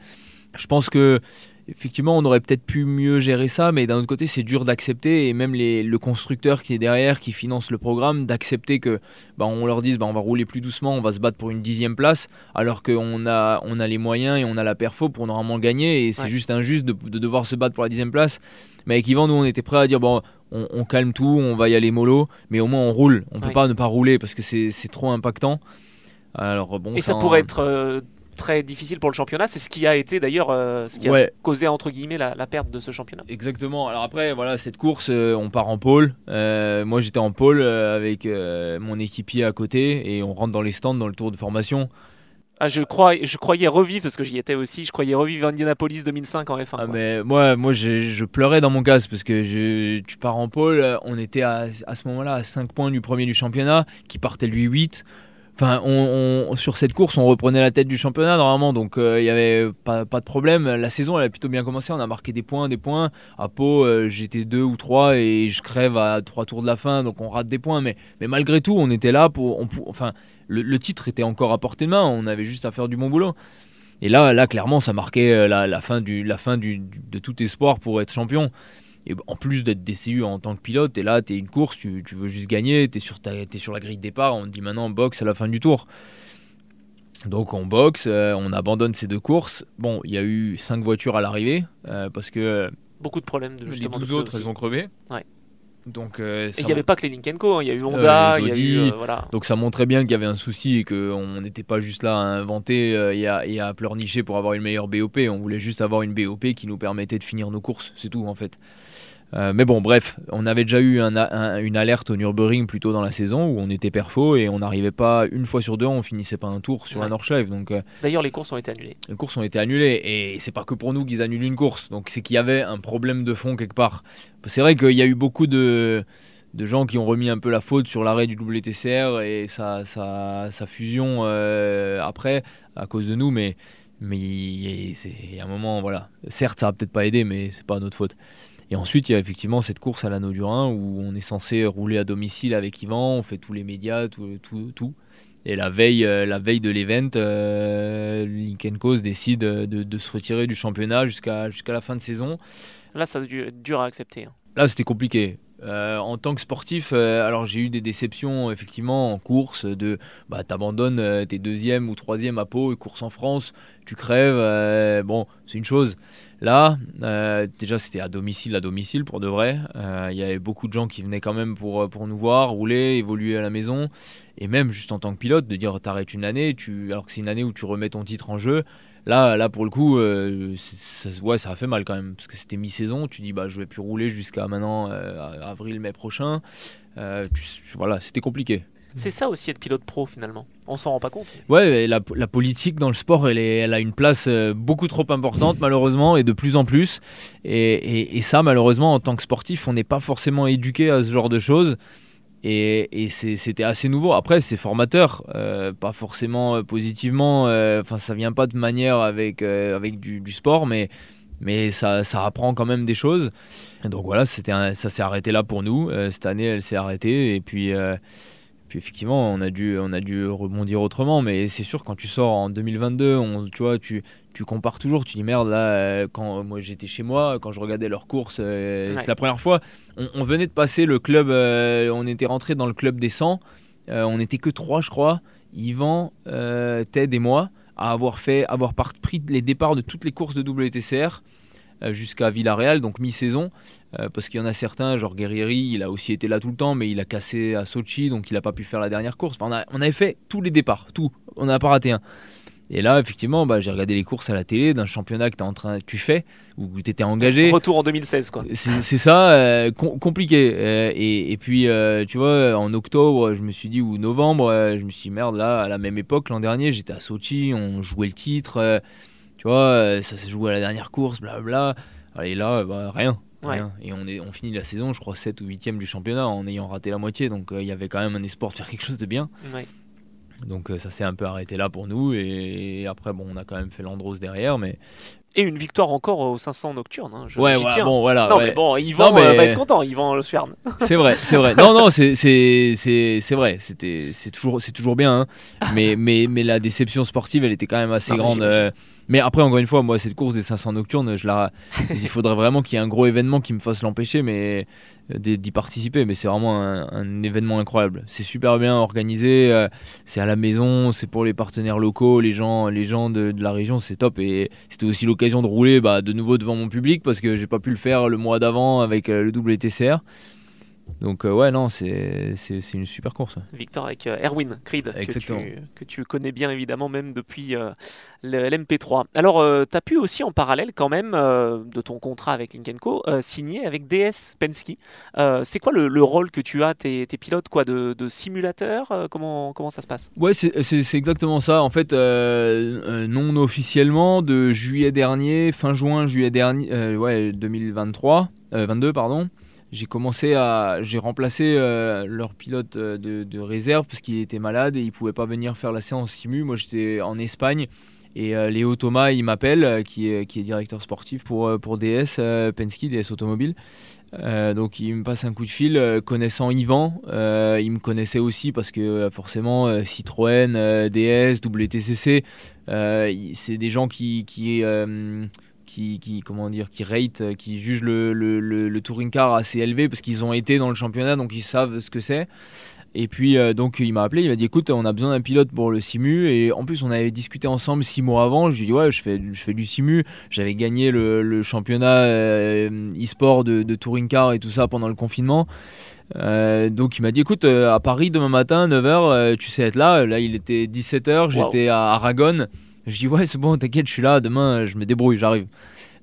Je pense que effectivement, on aurait peut-être pu mieux gérer ça, mais d'un autre côté, c'est dur d'accepter, et même les, le constructeur qui est derrière, qui finance le programme, d'accepter que bah, on leur dise bah, on va rouler plus doucement, on va se battre pour une dixième place, alors qu'on a, on a les moyens et on a la perfo pour normalement gagner, et c'est juste injuste de, de, devoir se battre pour la dixième place. Mais avec Yvan, nous, on était prêts à dire bon, on, calme tout, on va y aller mollo, mais au moins on roule. On ne peut pas ne pas rouler parce que c'est trop impactant. Alors, bon, Et ça, pourrait être euh, très difficile pour le championnat. C'est ce qui a été d'ailleurs euh, ce qui a causé entre guillemets la, perte de ce championnat. Exactement. Alors après, voilà, cette course, euh, on part en pôle. moi, j'étais en pôle avec mon équipier à côté et on rentre dans les stands dans le tour de formation. Ah, je, crois, je croyais revivre, parce que j'y étais aussi, je croyais revivre Indianapolis 2005 en F1. Ah, mais moi, moi je, pleurais dans mon casque parce que je, tu pars en pôle, on était à, à ce moment-là à 5 points du premier du championnat, qui partait lui 8. Enfin, on, sur cette course, on reprenait la tête du championnat normalement, donc euh, il n'y avait pas, de problème. La saison, elle a plutôt bien commencé. On a marqué des points, des points. À Pau, euh, j'étais deux ou trois et je crève à trois tours de la fin, donc on rate des points. Mais, mais malgré tout, on était là pour. enfin, le, titre était encore à portée de main. On avait juste à faire du bon boulot. Et là, là clairement, ça marquait euh, la, la fin, du, la fin du, de tout espoir pour être champion. Et en plus d'être DCU en tant que pilote, et là, tu es une course, tu, veux juste gagner, tu es, sur sur la grille de départ, on te dit maintenant boxe à la fin du tour. Donc on boxe, euh, on abandonne ces deux courses. Bon, il y a eu cinq voitures à l'arrivée, euh, parce que... Beaucoup de problèmes de justement. Les 12 autres, elles ont crevé. Ouais. Donc, euh, il n'y avait pas que les Link Co, hein. il y a eu Honda, il y a eu, voilà. Donc ça montrait bien qu'il y avait un souci et qu'on n'était pas juste là à inventer et, à, et à pleurnicher pour avoir une meilleure BOP. On voulait juste avoir une BOP qui nous permettait de finir nos courses, c'est tout en fait. Euh, mais bon, bref, on avait déjà eu une alerte au Nürburgring plus tôt dans la saison où on était perfo et on n'arrivait pas une fois sur deux, on finissait pas un tour sur un Nordschleife. Donc, euh, D'ailleurs, les courses ont été annulées. Les courses ont été annulées et c'est pas que pour nous qu'ils annulent une course. Donc c'est qu'il y avait un problème de fond quelque part. C'est vrai qu'il y a eu beaucoup de de gens qui ont remis un peu la faute sur l'arrêt du WTCR et sa, sa, sa fusion euh, après à cause de nous, mais mais c'est un moment voilà. Certes, ça a peut-être pas aidé, mais c'est pas notre faute. Et ensuite, il y a effectivement cette course à l'anneau du Rhin où on est censé rouler à domicile avec Yvan, on fait tous les médias, tout, tout, tout. Et la veille, euh, la veille de l'event, euh, Linkenko décide de, de, se retirer du championnat jusqu'à jusqu'à la fin de saison. Là, ça a dû dur à accepter. Hein. Là, c'était compliqué. Euh, en tant que sportif, euh, alors j'ai eu des déceptions effectivement en course de bah t'abandonnes, euh, t'es deuxième ou troisième à Pau, et course en France, tu crèves, bon c'est une chose. Là, déjà c'était à domicile, à domicile pour de vrai. Il y avait beaucoup de gens qui venaient quand même pour, pour nous voir, rouler, évoluer à la maison. Et même juste en tant que pilote, de dire t'arrêtes une année, tu, alors que c'est une année où tu remets ton titre en jeu, Là, là pour le coup, euh, ça, ça a fait mal quand même, parce que c'était mi-saison. Tu dis, bah, je vais plus rouler jusqu'à maintenant, euh, avril, mai prochain. Euh, voilà, c'était compliqué. C'est ça aussi être pilote pro finalement. On s'en rend pas compte. Ouais, la, politique dans le sport, elle, a une place beaucoup trop importante malheureusement et de plus en plus. Et, ça, malheureusement, en tant que sportif, on n'est pas forcément éduqué à ce genre de choses. Et, c'était assez nouveau. Après, c'est formateur, euh, pas forcément euh, positivement. Euh, enfin, ça vient pas de manière avec, avec du, sport, mais, mais ça, ça apprend quand même des choses. donc voilà, c'était ça s'est arrêté là pour nous. cette année, elle s'est arrêtée. Et puis, puis effectivement, on a, dû, on a dû rebondir autrement. Mais c'est sûr, quand tu sors en 2022, on, tu vois, tu, tu compares toujours, tu dis merde là, euh, quand moi j'étais chez moi, quand je regardais leurs courses, euh, c'est la première fois, on, venait de passer le club, euh, on était rentré dans le club des 100, on n'était que trois je crois, Yvan, Ted et moi, à avoir fait, avoir pris les départs de toutes les courses de WTCR jusqu'à Villarreal, donc mi-saison, parce qu'il y en a certains, genre Guerrieri, il a aussi été là tout le temps, mais il a cassé à Sochi, donc il n'a pas pu faire la dernière course. on, on avait fait tous les départs, tout, on n'a pas raté un. Et là, effectivement, bah, j'ai regardé les courses à la télé d'un championnat que es en train, tu fais, où tu étais engagé. Retour en 2016, quoi. C'est ça, euh, compliqué. Euh, et, puis, euh, tu vois, en octobre, je me suis dit, ou novembre, je me suis dit, merde, là, à la même époque, l'an dernier, j'étais à Sochi, on jouait le titre, tu vois, ça s'est joué à la dernière course, blablabla. Et là, bah, rien. Et on, est, on finit la saison, je crois, 7 ou 8 du championnat en ayant raté la moitié. Donc il y avait quand même un espoir de faire quelque chose de bien. Ouais. Donc euh, ça s'est un peu arrêté là pour nous. Et, après, bon, on a quand même fait l'Andros derrière. Mais, et une victoire encore au 500 nocturne. Hein, ouais, bon, voilà. Non, mais bon, Yvan euh, va être content, Yvan Le Suerne. *laughs* C'est vrai, c'est vrai. Non, non, c'est, vrai. C'est toujours, toujours bien. Hein. Mais, *laughs* mais, mais la déception sportive, elle était quand même assez grande. Euh. mais après, encore une fois, moi, cette course des 500 nocturnes, je la... *laughs* il faudrait vraiment qu'il y ait un gros événement qui me fasse l'empêcher. Mais d'y participer, mais c'est vraiment un, événement incroyable. C'est super bien organisé, euh, c'est à la maison, c'est pour les partenaires locaux, les gens, les gens de, la région, c'est top. Et c'était aussi l'occasion de rouler bah, de nouveau devant mon public parce que j'ai pas pu le faire le mois d'avant avec euh, le WTCR. Donc euh, ouais, non, c'est une super course. Victor avec euh, Erwin Creed, que tu, que tu, connais bien évidemment même depuis euh, l'MP3. Alors, tu as pu aussi en parallèle quand même de ton contrat avec Linkenko signer avec DS Penske. c'est quoi le, rôle que tu as, tes, tes pilotes quoi, de, de simulateur? Comment, comment ça se passe? Ouais, c'est exactement ça. En fait, non officiellement, de juillet dernier, fin juin, juillet dernier, ouais, 2023, 22, pardon j'ai commencé à j'ai remplacé euh, leur pilote euh, de, réserve parce qu'il était malade et il pouvait pas venir faire la séance simu. Moi j'étais en Espagne et euh, Léo Thomas il m'appelle qui est qui est directeur sportif pour pour DS Penske DS Automobile. Donc il me passe un coup de fil connaissant Yvan. Il me connaissait aussi parce que forcément Citroën DS WTCC c'est des gens qui qui qui, comment dire, qui rate, euh, qui juge le, le, le, touring car assez élevé parce qu'ils ont été dans le championnat, donc ils savent ce que c'est. Et puis euh, donc il m'a appelé, il m'a dit écoute on a besoin d'un pilote pour le simu et en plus on avait discuté ensemble six mois avant, je lui ai dit ouais je fais, je fais du simu, j'avais gagné le, championnat euh, e-sport de, de, touring car et tout ça pendant le confinement. donc il m'a dit écoute à Paris demain matin 9h tu sais être là, là il était 17h, j'étais à Aragon. Je dis ouais c'est bon, t'inquiète, je suis là, demain je me débrouille, j'arrive.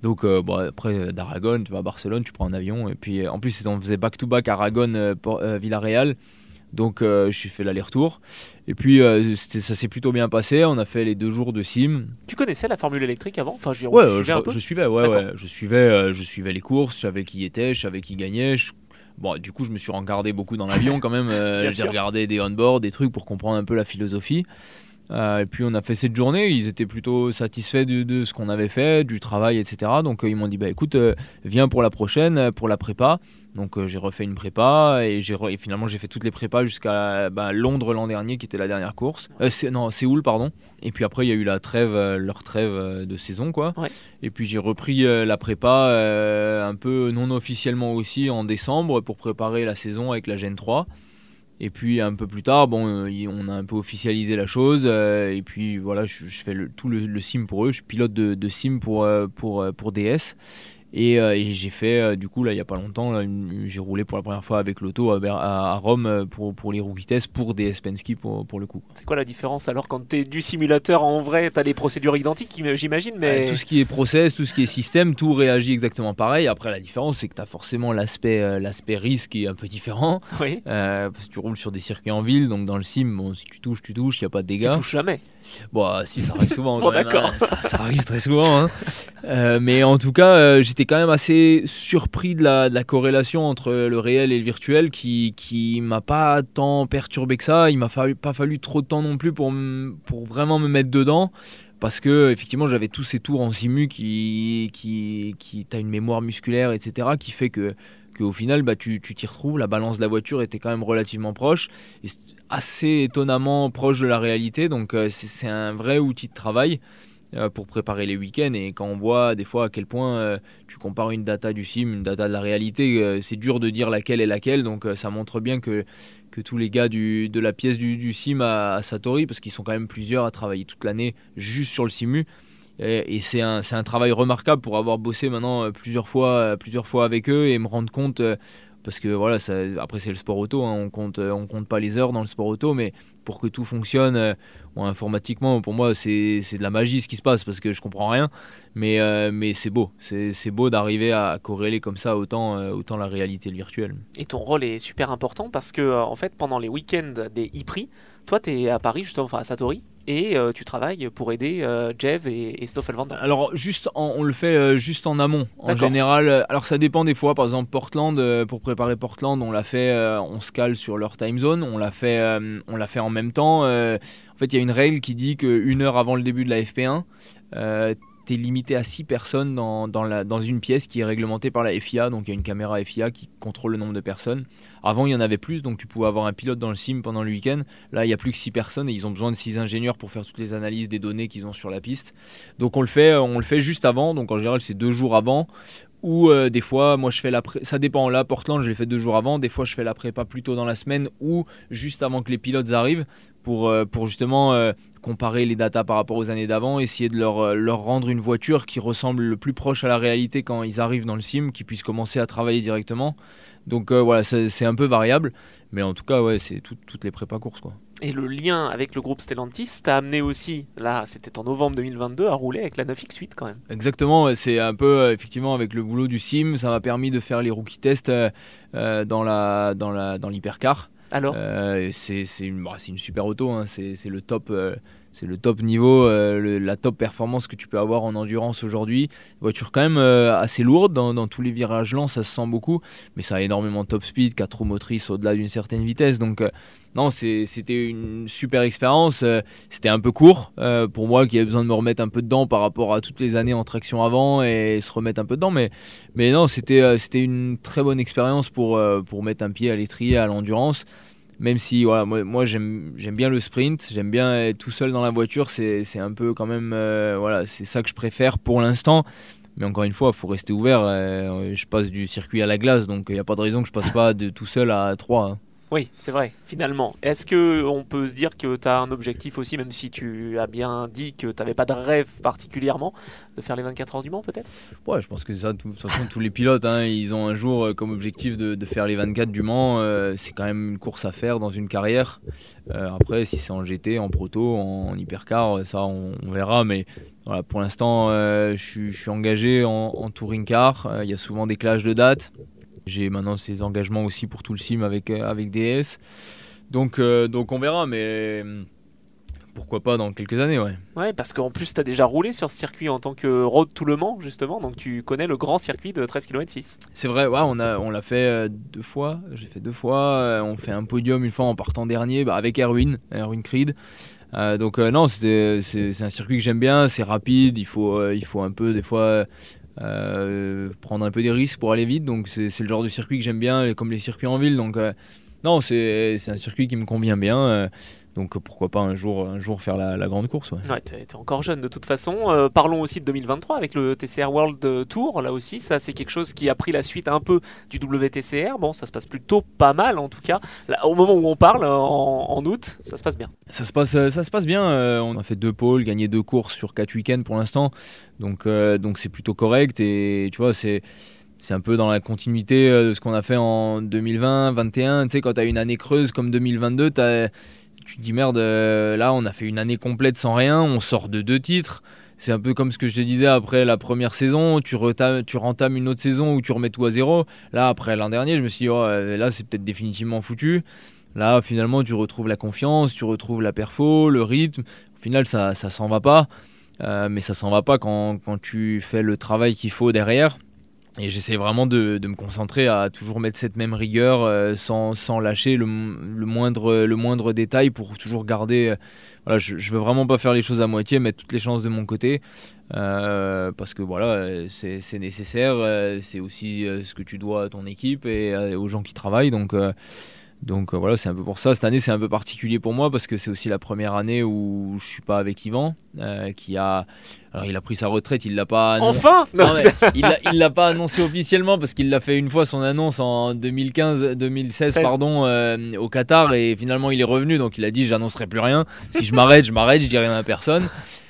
Donc euh, bon, après euh, d'Aragon, tu vas à Barcelone, tu prends un avion et puis euh, en plus on faisait back to back Aragon Villarreal. Donc je suis fait l'aller-retour. Et puis ça s'est plutôt bien passé. On a fait les deux jours de sim. Tu connaissais la Formule électrique avant? Enfin, je, ouais, je, je, suivais, ouais, ouais. Je suivais, je suivais les courses. Je savais qui était, je savais qui gagnait. Bon, du coup, je me suis regardé beaucoup dans l'avion quand même. *laughs* J'ai regardé des on-board, des trucs pour comprendre un peu la philosophie. Et puis on a fait cette journée, ils étaient plutôt satisfaits de, ce qu'on avait fait, du travail, etc. Donc ils m'ont dit, bah écoute, viens pour la prochaine, pour la prépa. Donc euh, j'ai refait une prépa et, finalement j'ai fait toutes les prépas jusqu'à bah, Londres l'an dernier qui était la dernière course. Euh, non, Séoul pardon. Et puis après il y a eu la trêve, euh, leur trêve de saison quoi. Et puis j'ai repris la prépa un peu non officiellement aussi en décembre pour préparer la saison avec la Gen 3. Et puis un peu plus tard, bon, on a un peu officialisé la chose. et puis voilà, je, fais tout le, sim pour eux. Je pilote de, de sim pour, pour, pour DS. Euh, et, j'ai fait, euh, du coup, là, il n'y a pas longtemps, j'ai roulé pour la première fois avec l'auto à, Rome euh, pour, pour les roues vitesse pour des Penske pour, pour le coup. C'est quoi la différence alors quand tu es du simulateur en vrai Tu as les procédures identiques, j'imagine mais... Tout ce qui est process, tout ce qui est système, tout réagit exactement pareil. Après, la différence, c'est que tu as forcément l'aspect l'aspect risque qui est un peu différent. Oui. parce que tu roules sur des circuits en ville, donc dans le sim, bon, si tu touches, tu touches, il n'y a pas de dégâts. Tu touches jamais Bon, si, ça arrive souvent. *laughs* bon, d'accord. *laughs* Hein. Ça, arrive très souvent. Hein. mais en tout cas, j'étais quand même assez surpris de la, corrélation entre le réel et le virtuel qui, qui m'a pas tant perturbé que ça. Il m'a pas fallu trop de temps non plus pour, pour vraiment me mettre dedans. Parce que effectivement j'avais tous ces tours en simu qui, qui, qui une mémoire musculaire, etc. qui fait que qu'au final bah, tu t'y retrouves, la balance de la voiture était quand même relativement proche, et assez étonnamment proche de la réalité, donc euh, c'est un vrai outil de travail. Euh, pour préparer les week-ends. Et quand on voit des fois à quel point euh, tu compares une data du sim, une data de la réalité, euh, c'est dur de dire laquelle est laquelle. Donc ça montre bien que, que tous les gars du, de la pièce du, sim à, Satori, parce qu'ils sont quand même plusieurs à travailler toute l'année juste sur le simu. Et, c'est un, un, travail remarquable pour avoir bossé maintenant plusieurs fois, plusieurs fois avec eux et me rendre compte parce que voilà, ça, après c'est le sport auto, hein, on compte, on compte pas les heures dans le sport auto, mais pour que tout fonctionne, informatiquement, pour moi, c'est de la magie ce qui se passe parce que je comprends rien. Mais, euh, mais c'est beau. C'est beau d'arriver à corréler comme ça autant, euh, autant la réalité et le virtuel. Et ton rôle est super important parce que, euh, en fait, pendant les week-ends des e-prix, toi, tu es à Paris, justement, enfin à Satori, et euh, tu travailles pour aider euh, Jeff et, et Stoffel Van Alors juste on le fait euh, juste en amont en général. Alors ça dépend des fois. Par exemple Portland pour préparer Portland, on l'a fait, on se cale sur leur time zone. On l'a fait, on l'a fait en même temps. en fait il y a une règle qui dit qu'une heure avant le début de la FP1 tu es limité à 6 personnes dans, dans, la, dans, une pièce qui est réglementée par la FIA, donc il y a une caméra FIA qui contrôle le nombre de personnes. Avant, il y en avait plus, donc tu pouvais avoir un pilote dans le sim pendant le week-end. Là, il n'y a plus que 6 personnes et ils ont besoin de 6 ingénieurs pour faire toutes les analyses des données qu'ils ont sur la piste. Donc on le fait, on le fait juste avant, donc en général c'est deux jours avant. Ou euh, des fois, moi je fais la ça dépend. Là, Portland, je l'ai fait deux jours avant. Des fois, je fais la prépa plus tôt dans la semaine ou juste avant que les pilotes arrivent pour, euh, pour justement euh, comparer les datas par rapport aux années d'avant, essayer de leur, leur rendre une voiture qui ressemble le plus proche à la réalité quand ils arrivent dans le sim, qu'ils puissent commencer à travailler directement. Donc euh, voilà, c'est un peu variable, mais en tout cas, ouais, c'est toutes les prépas courses. Quoi. Et le lien avec le groupe Stellantis t'a amené aussi, là c'était en novembre 2022, à rouler avec la 9X8 quand même. Exactement, c'est un peu euh, effectivement avec le boulot du sim, ça m'a permis de faire les rookie tests euh, dans la dans la dans l'hypercar. Alors C'est une, bah, une super auto, hein, c'est le top c'est le top niveau, euh, la top performance que tu peux avoir en endurance aujourd'hui. Voiture quand même euh, assez lourde, dans, tous les virages lents ça se sent beaucoup, mais ça a énormément de top speed, 4 roues motrices au-delà d'une certaine vitesse. Donc euh, non, c'était une super expérience. c'était un peu court pour moi qui avait besoin de me remettre un peu dedans par rapport à toutes les années en traction avant et se remettre un peu dedans. Mais, non, c'était c'était une très bonne expérience pour, mettre un pied à l'étrier, à l'endurance même si moi, j'aime bien le sprint, j'aime bien être tout seul dans la voiture, c'est un peu quand même, euh, voilà, c'est ça que je préfère pour l'instant. Mais encore une fois, il faut rester ouvert. Euh, je passe du circuit à la glace, donc il n'y a pas de raison que je passe pas de tout seul à 3. Oui, c'est vrai, finalement. Est-ce que on peut se dire que tu as un objectif aussi, même si tu as bien dit que tu n'avais pas de rêve particulièrement, de faire les 24 heures du Mans peut-être? Ouais, je pense que ça, de toute façon, tous les pilotes, hein, ils ont un jour euh, comme objectif de, faire les 24 du Mans. Euh, c'est quand même une course à faire dans une carrière. Euh, après, si c'est en GT, en proto, en, hypercar, ça on, verra. Mais voilà, pour l'instant, je, suis engagé en, en touring car. Il y a souvent des clashs de dates. J'ai maintenant ces engagements aussi pour tout le sim avec, euh, avec DS. Donc, euh, donc on verra, mais pourquoi pas dans quelques années, ouais. Ouais, parce qu'en plus, tu as déjà roulé sur ce circuit en tant que road tout le Mans, justement, donc tu connais le grand circuit de 13 km 6. C'est vrai, ouais, on l'a on fait euh, deux fois, j'ai fait deux fois, euh, on fait un podium une fois en partant dernier bah, avec Erwin, Erwin Creed. Euh, donc non, c'est un circuit que j'aime bien, c'est rapide, il faut, il faut un peu des fois prendre un peu des risques pour aller vite, donc c'est le genre de circuit que j'aime bien, comme les circuits en ville, donc non, c'est un circuit qui me convient bien. Donc pourquoi pas un jour, un jour faire la, grande course. Ouais, ouais tu es, encore jeune de toute façon. Euh, parlons aussi de 2023 avec le TCR World Tour. Là aussi, ça c'est quelque chose qui a pris la suite un peu du WTCR. Bon, ça se passe plutôt pas mal en tout cas. au moment où on parle, en, août, ça se passe bien. Ça se passe, ça se passe bien. Euh, on a fait deux pôles, gagné deux courses sur quatre week-ends pour l'instant. Donc euh, donc c'est plutôt correct et tu vois c'est c'est un peu dans la continuité de ce qu'on a fait en 2020, 2021. Tu sais, quand tu as une année creuse comme 2022, tu as tu te dis merde, euh, là on a fait une année complète sans rien, on sort de deux titres. C'est un peu comme ce que je te disais après la première saison, tu, tu rentames une autre saison où tu remets tout à zéro. Là, après l'an dernier, je me suis dit, oh, euh, là c'est peut-être définitivement foutu. Là, finalement, tu retrouves la confiance, tu retrouves la perfo, le rythme. Au final, ça, ça s'en va pas. Euh, mais ça s'en va pas quand, quand tu fais le travail qu'il faut derrière. Et j'essaie vraiment de, de, me concentrer à toujours mettre cette même rigueur euh, sans, sans, lâcher le, le, moindre, le moindre détail pour toujours garder. Euh, voilà, je, je veux vraiment pas faire les choses à moitié, mettre toutes les chances de mon côté. Euh, parce que voilà, c'est nécessaire. c'est aussi ce que tu dois à ton équipe et aux gens qui travaillent. Donc. Donc voilà, c'est un peu pour ça. Cette année, c'est un peu particulier pour moi parce que c'est aussi la première année où je suis pas avec Yvan, qui a alors il a pris sa retraite, il l'a pas. Enfin Il l'a pas annoncé officiellement parce qu'il l'a fait une fois son annonce en 2015, 2016 pardon, euh, au Qatar et finalement il est revenu donc il a dit j'annoncerai plus rien. Si je m'arrête, je m'arrête, je dis rien à personne. De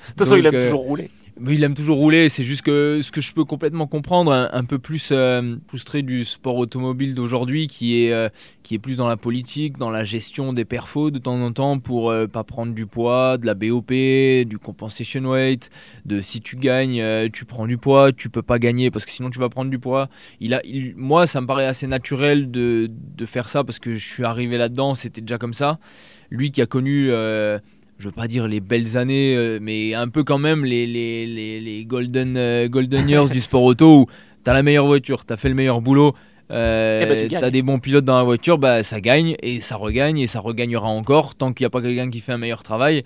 toute façon, il a euh, toujours roulé il aime toujours rouler, c'est juste que ce que je peux complètement comprendre, un, peu plus euh, du sport automobile d'aujourd'hui, qui est euh, qui est plus dans la politique, dans la gestion des perfos de temps en temps pour euh, pas prendre du poids, de la BOP, du compensation weight, de si tu gagnes, tu prends du poids, tu peux pas gagner parce que sinon tu vas prendre du poids. Il a, moi, ça me paraît assez naturel de, de faire ça parce que je suis arrivé là-dedans, c'était déjà comme ça. Lui qui a connu je veux pas dire les belles années, euh, mais un peu quand même les, les, les, golden, euh, golden years du sport auto où tu as la meilleure voiture, tu as fait le meilleur boulot, euh, eh ben, tu as des bons pilotes dans la voiture, bah, ça gagne et ça regagne et ça regagnera encore tant qu'il n'y a pas quelqu'un qui fait un meilleur travail.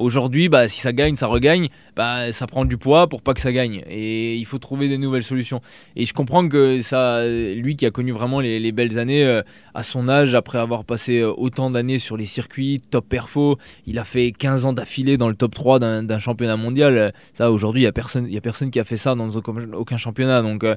Aujourd'hui, bah, si ça gagne, ça regagne, bah, ça prend du poids pour pas que ça gagne. Et il faut trouver des nouvelles solutions. Et je comprends que ça, lui qui a connu vraiment les, belles années euh, à son âge, après avoir passé euh, autant d'années sur les circuits, top perfo, il a fait 15 ans d'affilée dans le top 3 d'un championnat mondial. Ça, aujourd'hui, il n'y a, personne, a personne qui a fait ça dans aucun, championnat. Donc, euh,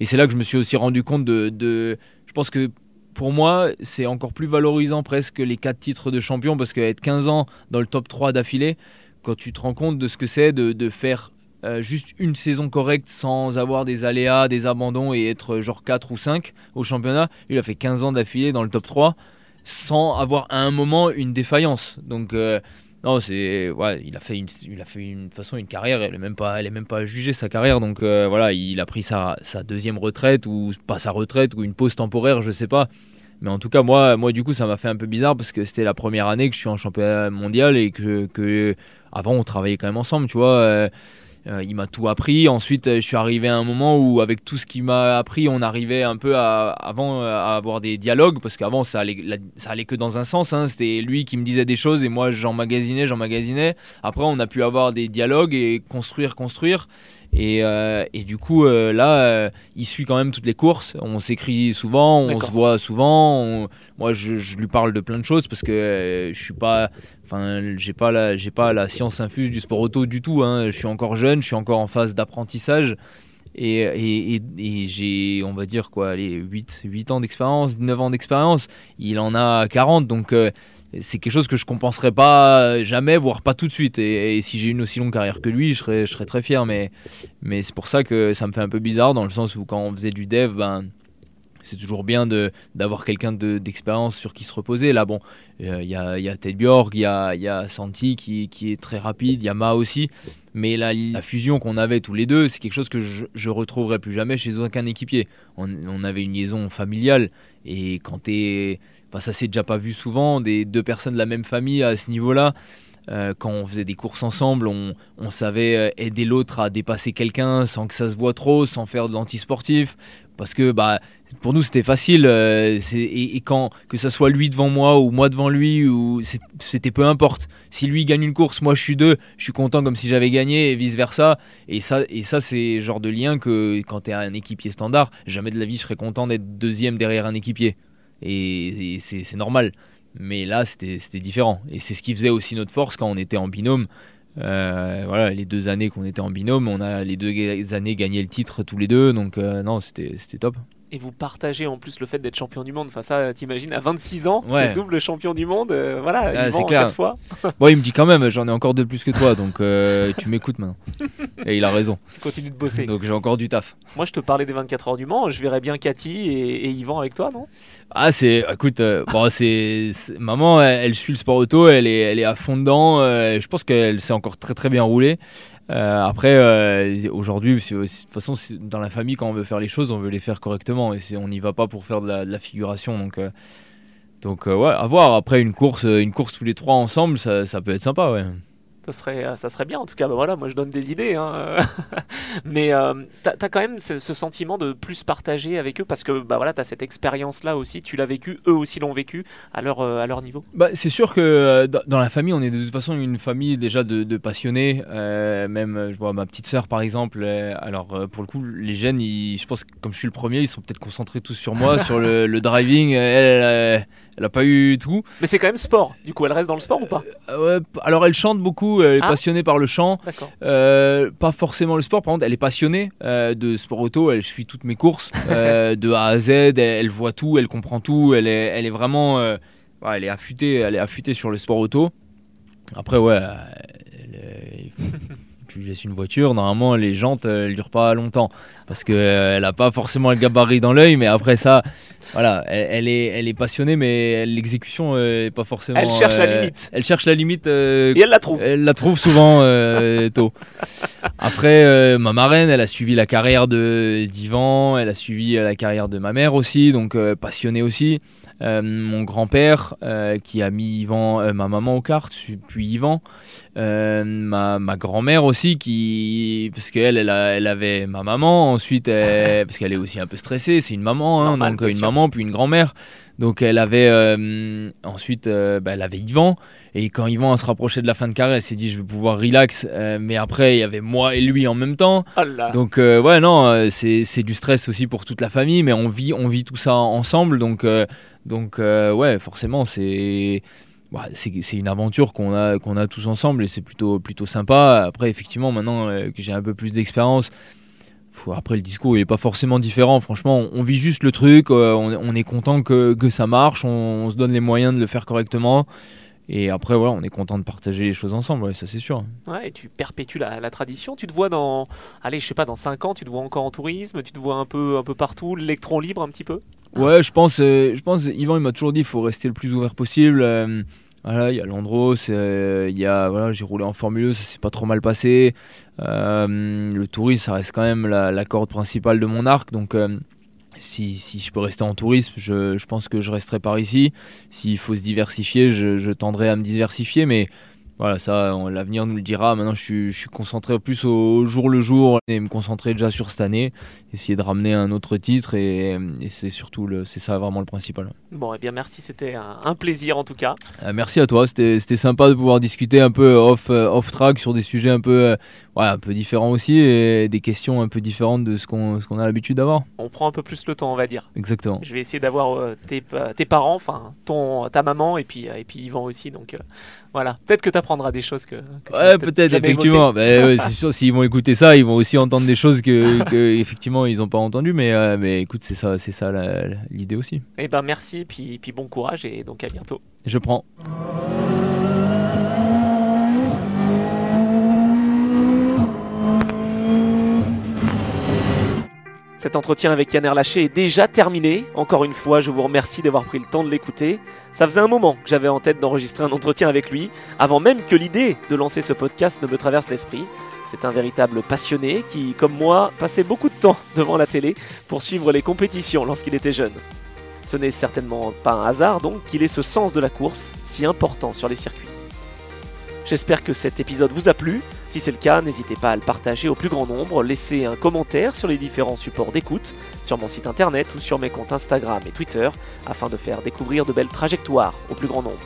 et c'est là que je me suis aussi rendu compte de, de je pense que pour moi, c'est encore plus valorisant presque les 4 titres de champion parce qu'être 15 ans dans le top 3 d'affilée, quand tu te rends compte de ce que c'est de, faire euh, juste une saison correcte sans avoir des aléas, des abandons et être genre 4 ou 5 au championnat, il a fait 15 ans d'affilée dans le top 3 sans avoir à un moment une défaillance. Donc euh, non, c'est ouais, il a fait une, il a fait une façon une carrière. Elle est même pas, elle est même pas jugée sa carrière. Donc euh, voilà, il a pris sa, sa, deuxième retraite ou pas sa retraite ou une pause temporaire, je sais pas. Mais en tout cas, moi, moi du coup, ça m'a fait un peu bizarre parce que c'était la première année que je suis en championnat mondial et que, que avant on travaillait quand même ensemble, tu vois. Euh, euh, il m'a tout appris. Ensuite, je suis arrivé à un moment où, avec tout ce qu'il m'a appris, on arrivait un peu à, avant à avoir des dialogues, parce qu'avant, ça allait, ça que dans un sens. Hein. C'était lui qui me disait des choses et moi, j'emmagasinais, j'emmagasinais. Après, on a pu avoir des dialogues et construire, construire. Et, euh, et, du coup, euh, là, il suit quand même toutes les courses. On s'écrit souvent, on se voit souvent. Moi, je, je, lui parle de plein de choses parce que je suis pas Enfin, j'ai pas la, j'ai pas la science infuse du sport auto du tout. Hein. Je suis encore jeune, je suis encore en phase d'apprentissage. Et, et, et, j'ai, on va dire quoi, les 8, 8 ans d'expérience, 9 ans d'expérience. Il en a 40, donc euh, c'est quelque chose que je compenserai pas jamais, voire pas tout de suite. Et, si j'ai une aussi longue carrière que lui, je serais, je très fier. Mais, mais c'est pour ça que ça me fait un peu bizarre, dans le sens où quand on faisait du dev, ben c'est toujours bien d'avoir quelqu'un d'expérience sur qui se reposer. Là, bon, euh, il y, a, y a Ted Bjork, il y a, y a Santi qui, qui, est très rapide, il y a Ma aussi. Mais la, la fusion qu'on avait tous les deux, c'est quelque chose que je, je retrouverai plus jamais chez aucun équipier. On, on avait une liaison familiale et quand tu es. Ça s'est déjà pas vu souvent, des deux personnes de la même famille à ce niveau-là. Euh, quand on faisait des courses ensemble, on, savait euh, aider l'autre à dépasser quelqu'un sans que ça se voit trop, sans faire de l'antisportif. Parce que bah, pour nous, c'était facile. euh, et, quand que ça soit lui devant moi ou moi devant lui, ou c'était peu importe. Si lui gagne une course, moi je suis deux, je suis content comme si j'avais gagné et vice versa. Et ça, et ça c'est genre de lien que quand tu es un équipier standard, jamais de la vie je serais content d'être deuxième derrière un équipier. Et, et c'est normal. Mais là, c'était différent. Et c'est ce qui faisait aussi notre force quand on était en binôme. Euh, voilà, les deux années qu'on était en binôme, on a les deux années gagné le titre tous les deux. Donc euh, non, c'était top. Et vous partagez en plus le fait d'être champion du monde. Enfin, ça, t'imagines, à 26 ans, Ouais. double champion du monde. euh, voilà, Ah, c'est clair. quatre fois. Bon, il me dit quand même, j'en ai encore deux de plus que toi, donc tu m'écoutes maintenant. *laughs* Et il a raison. *laughs* Tu continues de bosser. Donc j'ai encore du taf. Moi, je te parlais des 24 heures du Mans. Je verrais bien Cathy et, et Yvan avec toi, non? Ah, c'est. Écoute, euh, bon, c'est. Maman, elle, elle suit le sport auto, elle est, elle est à fond dedans. euh, je pense qu'elle s'est encore très très bien roulée. Euh, après, euh, aujourd'hui, de toute façon, dans la famille, quand on veut faire les choses, on veut les faire correctement. Et on n'y va pas pour faire de la, de la figuration. Donc, euh, donc ouais, à voir. Après, une course, une course tous les trois ensemble, ça, ça peut être sympa, ouais. Ça serait, euh, ça serait bien, en tout cas. Bah voilà, moi, je donne des idées. hein. *laughs* Mais euh, t'as as quand même ce, sentiment de plus partager avec eux parce que bah voilà, t'as cette expérience-là aussi. Tu l'as vécu, eux aussi l'ont vécu à leur, euh, à leur niveau. Bah, c'est sûr que euh, dans la famille, on est de toute façon une famille déjà de, passionnés. Même, je vois ma petite sœur par exemple. alors, pour le coup, les jeunes, ils- je pense que comme je suis le premier, ils sont peut-être concentrés tous sur moi, sur le, driving. Elle, elle a pas eu tout. Mais c'est quand même sport. Du coup, elle reste dans le sport ou pas Euh, alors, elle chante beaucoup, elle est Ah. passionnée par le chant. Euh, pas forcément le sport, par contre, elle est passionnée euh, de sport auto. Elle suit toutes mes courses *laughs* de A à Z. Elle, elle voit tout, elle comprend tout. Elle est, elle est vraiment, elle est affûtée, elle est affûtée sur le sport auto. Après, ouais, elle tu laisses une voiture, normalement les jantes euh, elles durent pas longtemps parce que euh, elle a pas forcément le gabarit dans l'œil, mais après ça, voilà, elle, elle est, elle est passionnée, mais l'exécution euh, est pas forcément. Elle cherche la euh, limite. Elle cherche la limite euh, Et elle la trouve. elle la trouve souvent *laughs* tôt. Après, ma marraine, elle a suivi la carrière de d'Ivan, elle a suivi la carrière de ma mère aussi, donc passionnée aussi. Euh, mon grand-père euh, qui a mis Yvan, euh, ma maman au kart, puis Yvan. Ma, ma grand-mère aussi qui parce qu'elle elle, avait ma maman ensuite elle- *laughs* parce qu'elle est aussi un peu stressée c'est une maman hein, Normal, donc une sûr. maman puis une grand-mère donc elle avait euh, ensuite euh, bah, elle avait Yvan. Et quand Yvan se rapprochait de la fin de carrière elle s'est dit je vais pouvoir relax. Euh, mais après il y avait moi et lui en même temps. Oh donc ouais non, c'est du stress aussi pour toute la famille, mais on vit on vit tout ça ensemble, donc donc ouais forcément c'est bah, c'est c'est une aventure qu'on a qu'on a tous ensemble. Et c'est plutôt plutôt sympa. Après effectivement maintenant que j'ai un peu plus d'expérience. Après le discours il est pas forcément différent, franchement on, on vit juste le truc, euh, on, on est content que, que ça marche, on, on se donne les moyens de le faire correctement et après voilà on est content de partager les choses ensemble, ouais, ça c'est sûr. Ouais, et tu perpétues la, la tradition. Tu te vois dans, allez, je sais pas, dans 5 ans, tu te vois encore en tourisme, tu te vois un peu, un peu partout, l'électron libre un petit peu? Ouais, je pense, euh, je pense, Yvan, il m'a toujours dit, il faut rester le plus ouvert possible. Euh, il y a l'Andros, euh, il y a, voilà, j'ai roulé en Formule 1, ça s'est pas trop mal passé. Euh, le tourisme, ça reste quand même la, la corde principale de mon arc, donc euh, si, si je peux rester en tourisme, je, je pense que je resterai par ici. S'il faut se diversifier, je, je tendrai à me diversifier, mais voilà, ça, l'avenir nous le dira. Maintenant, je suis, je suis concentré plus au jour le jour et me concentrer déjà sur cette année, essayer de ramener un autre titre et, et c'est surtout le, c'est ça vraiment le principal. Bon, et bien merci, c'était un, un plaisir en tout cas. Euh, merci à toi, c'était, c'était sympa de pouvoir discuter un peu off, euh, off track sur des sujets un peu, euh, ouais, un peu différents aussi et des questions un peu différentes de ce qu'on, qu'on a l'habitude d'avoir. On prend un peu plus le temps, on va dire. Exactement. Je vais essayer d'avoir euh, tes, tes parents, enfin ton, ta maman et puis, euh, et puis Yvan aussi. Donc euh, voilà, peut-être que tu apprendras des choses que. que Ouais, peut-être, effectivement. Bah, ouais, c'est sûr, s'ils vont écouter ça, ils vont aussi entendre des choses que, *laughs* que effectivement, ils n'ont pas entendues. Mais, euh, mais écoute, c'est ça, c'est ça l'idée aussi. Eh ben merci, puis, puis bon courage et donc à bientôt. Je prends. Cet entretien avec Yann Erlaché est déjà terminé. Encore une fois, je vous remercie d'avoir pris le temps de l'écouter. Ça faisait un moment que j'avais en tête d'enregistrer un entretien avec lui, avant même que l'idée de lancer ce podcast ne me traverse l'esprit. C'est un véritable passionné qui, comme moi, passait beaucoup de temps devant la télé pour suivre les compétitions lorsqu'il était jeune. Ce n'est certainement pas un hasard donc qu'il ait ce sens de la course si important sur les circuits. J'espère que cet épisode vous a plu. Si c'est le cas, n'hésitez pas à le partager au plus grand nombre, laissez un commentaire sur les différents supports d'écoute, sur mon site internet ou sur mes comptes Instagram et Twitter, afin de faire découvrir de belles trajectoires au plus grand nombre.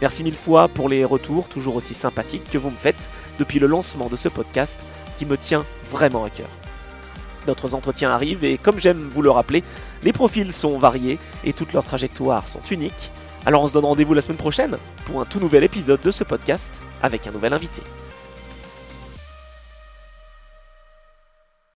Merci mille fois pour les retours toujours aussi sympathiques que vous me faites depuis le lancement de ce podcast qui me tient vraiment à cœur. D'autres entretiens arrivent et comme j'aime vous le rappeler, les profils sont variés et toutes leurs trajectoires sont uniques. Alors on se donne rendez-vous la semaine prochaine pour un tout nouvel épisode de ce podcast avec un nouvel invité.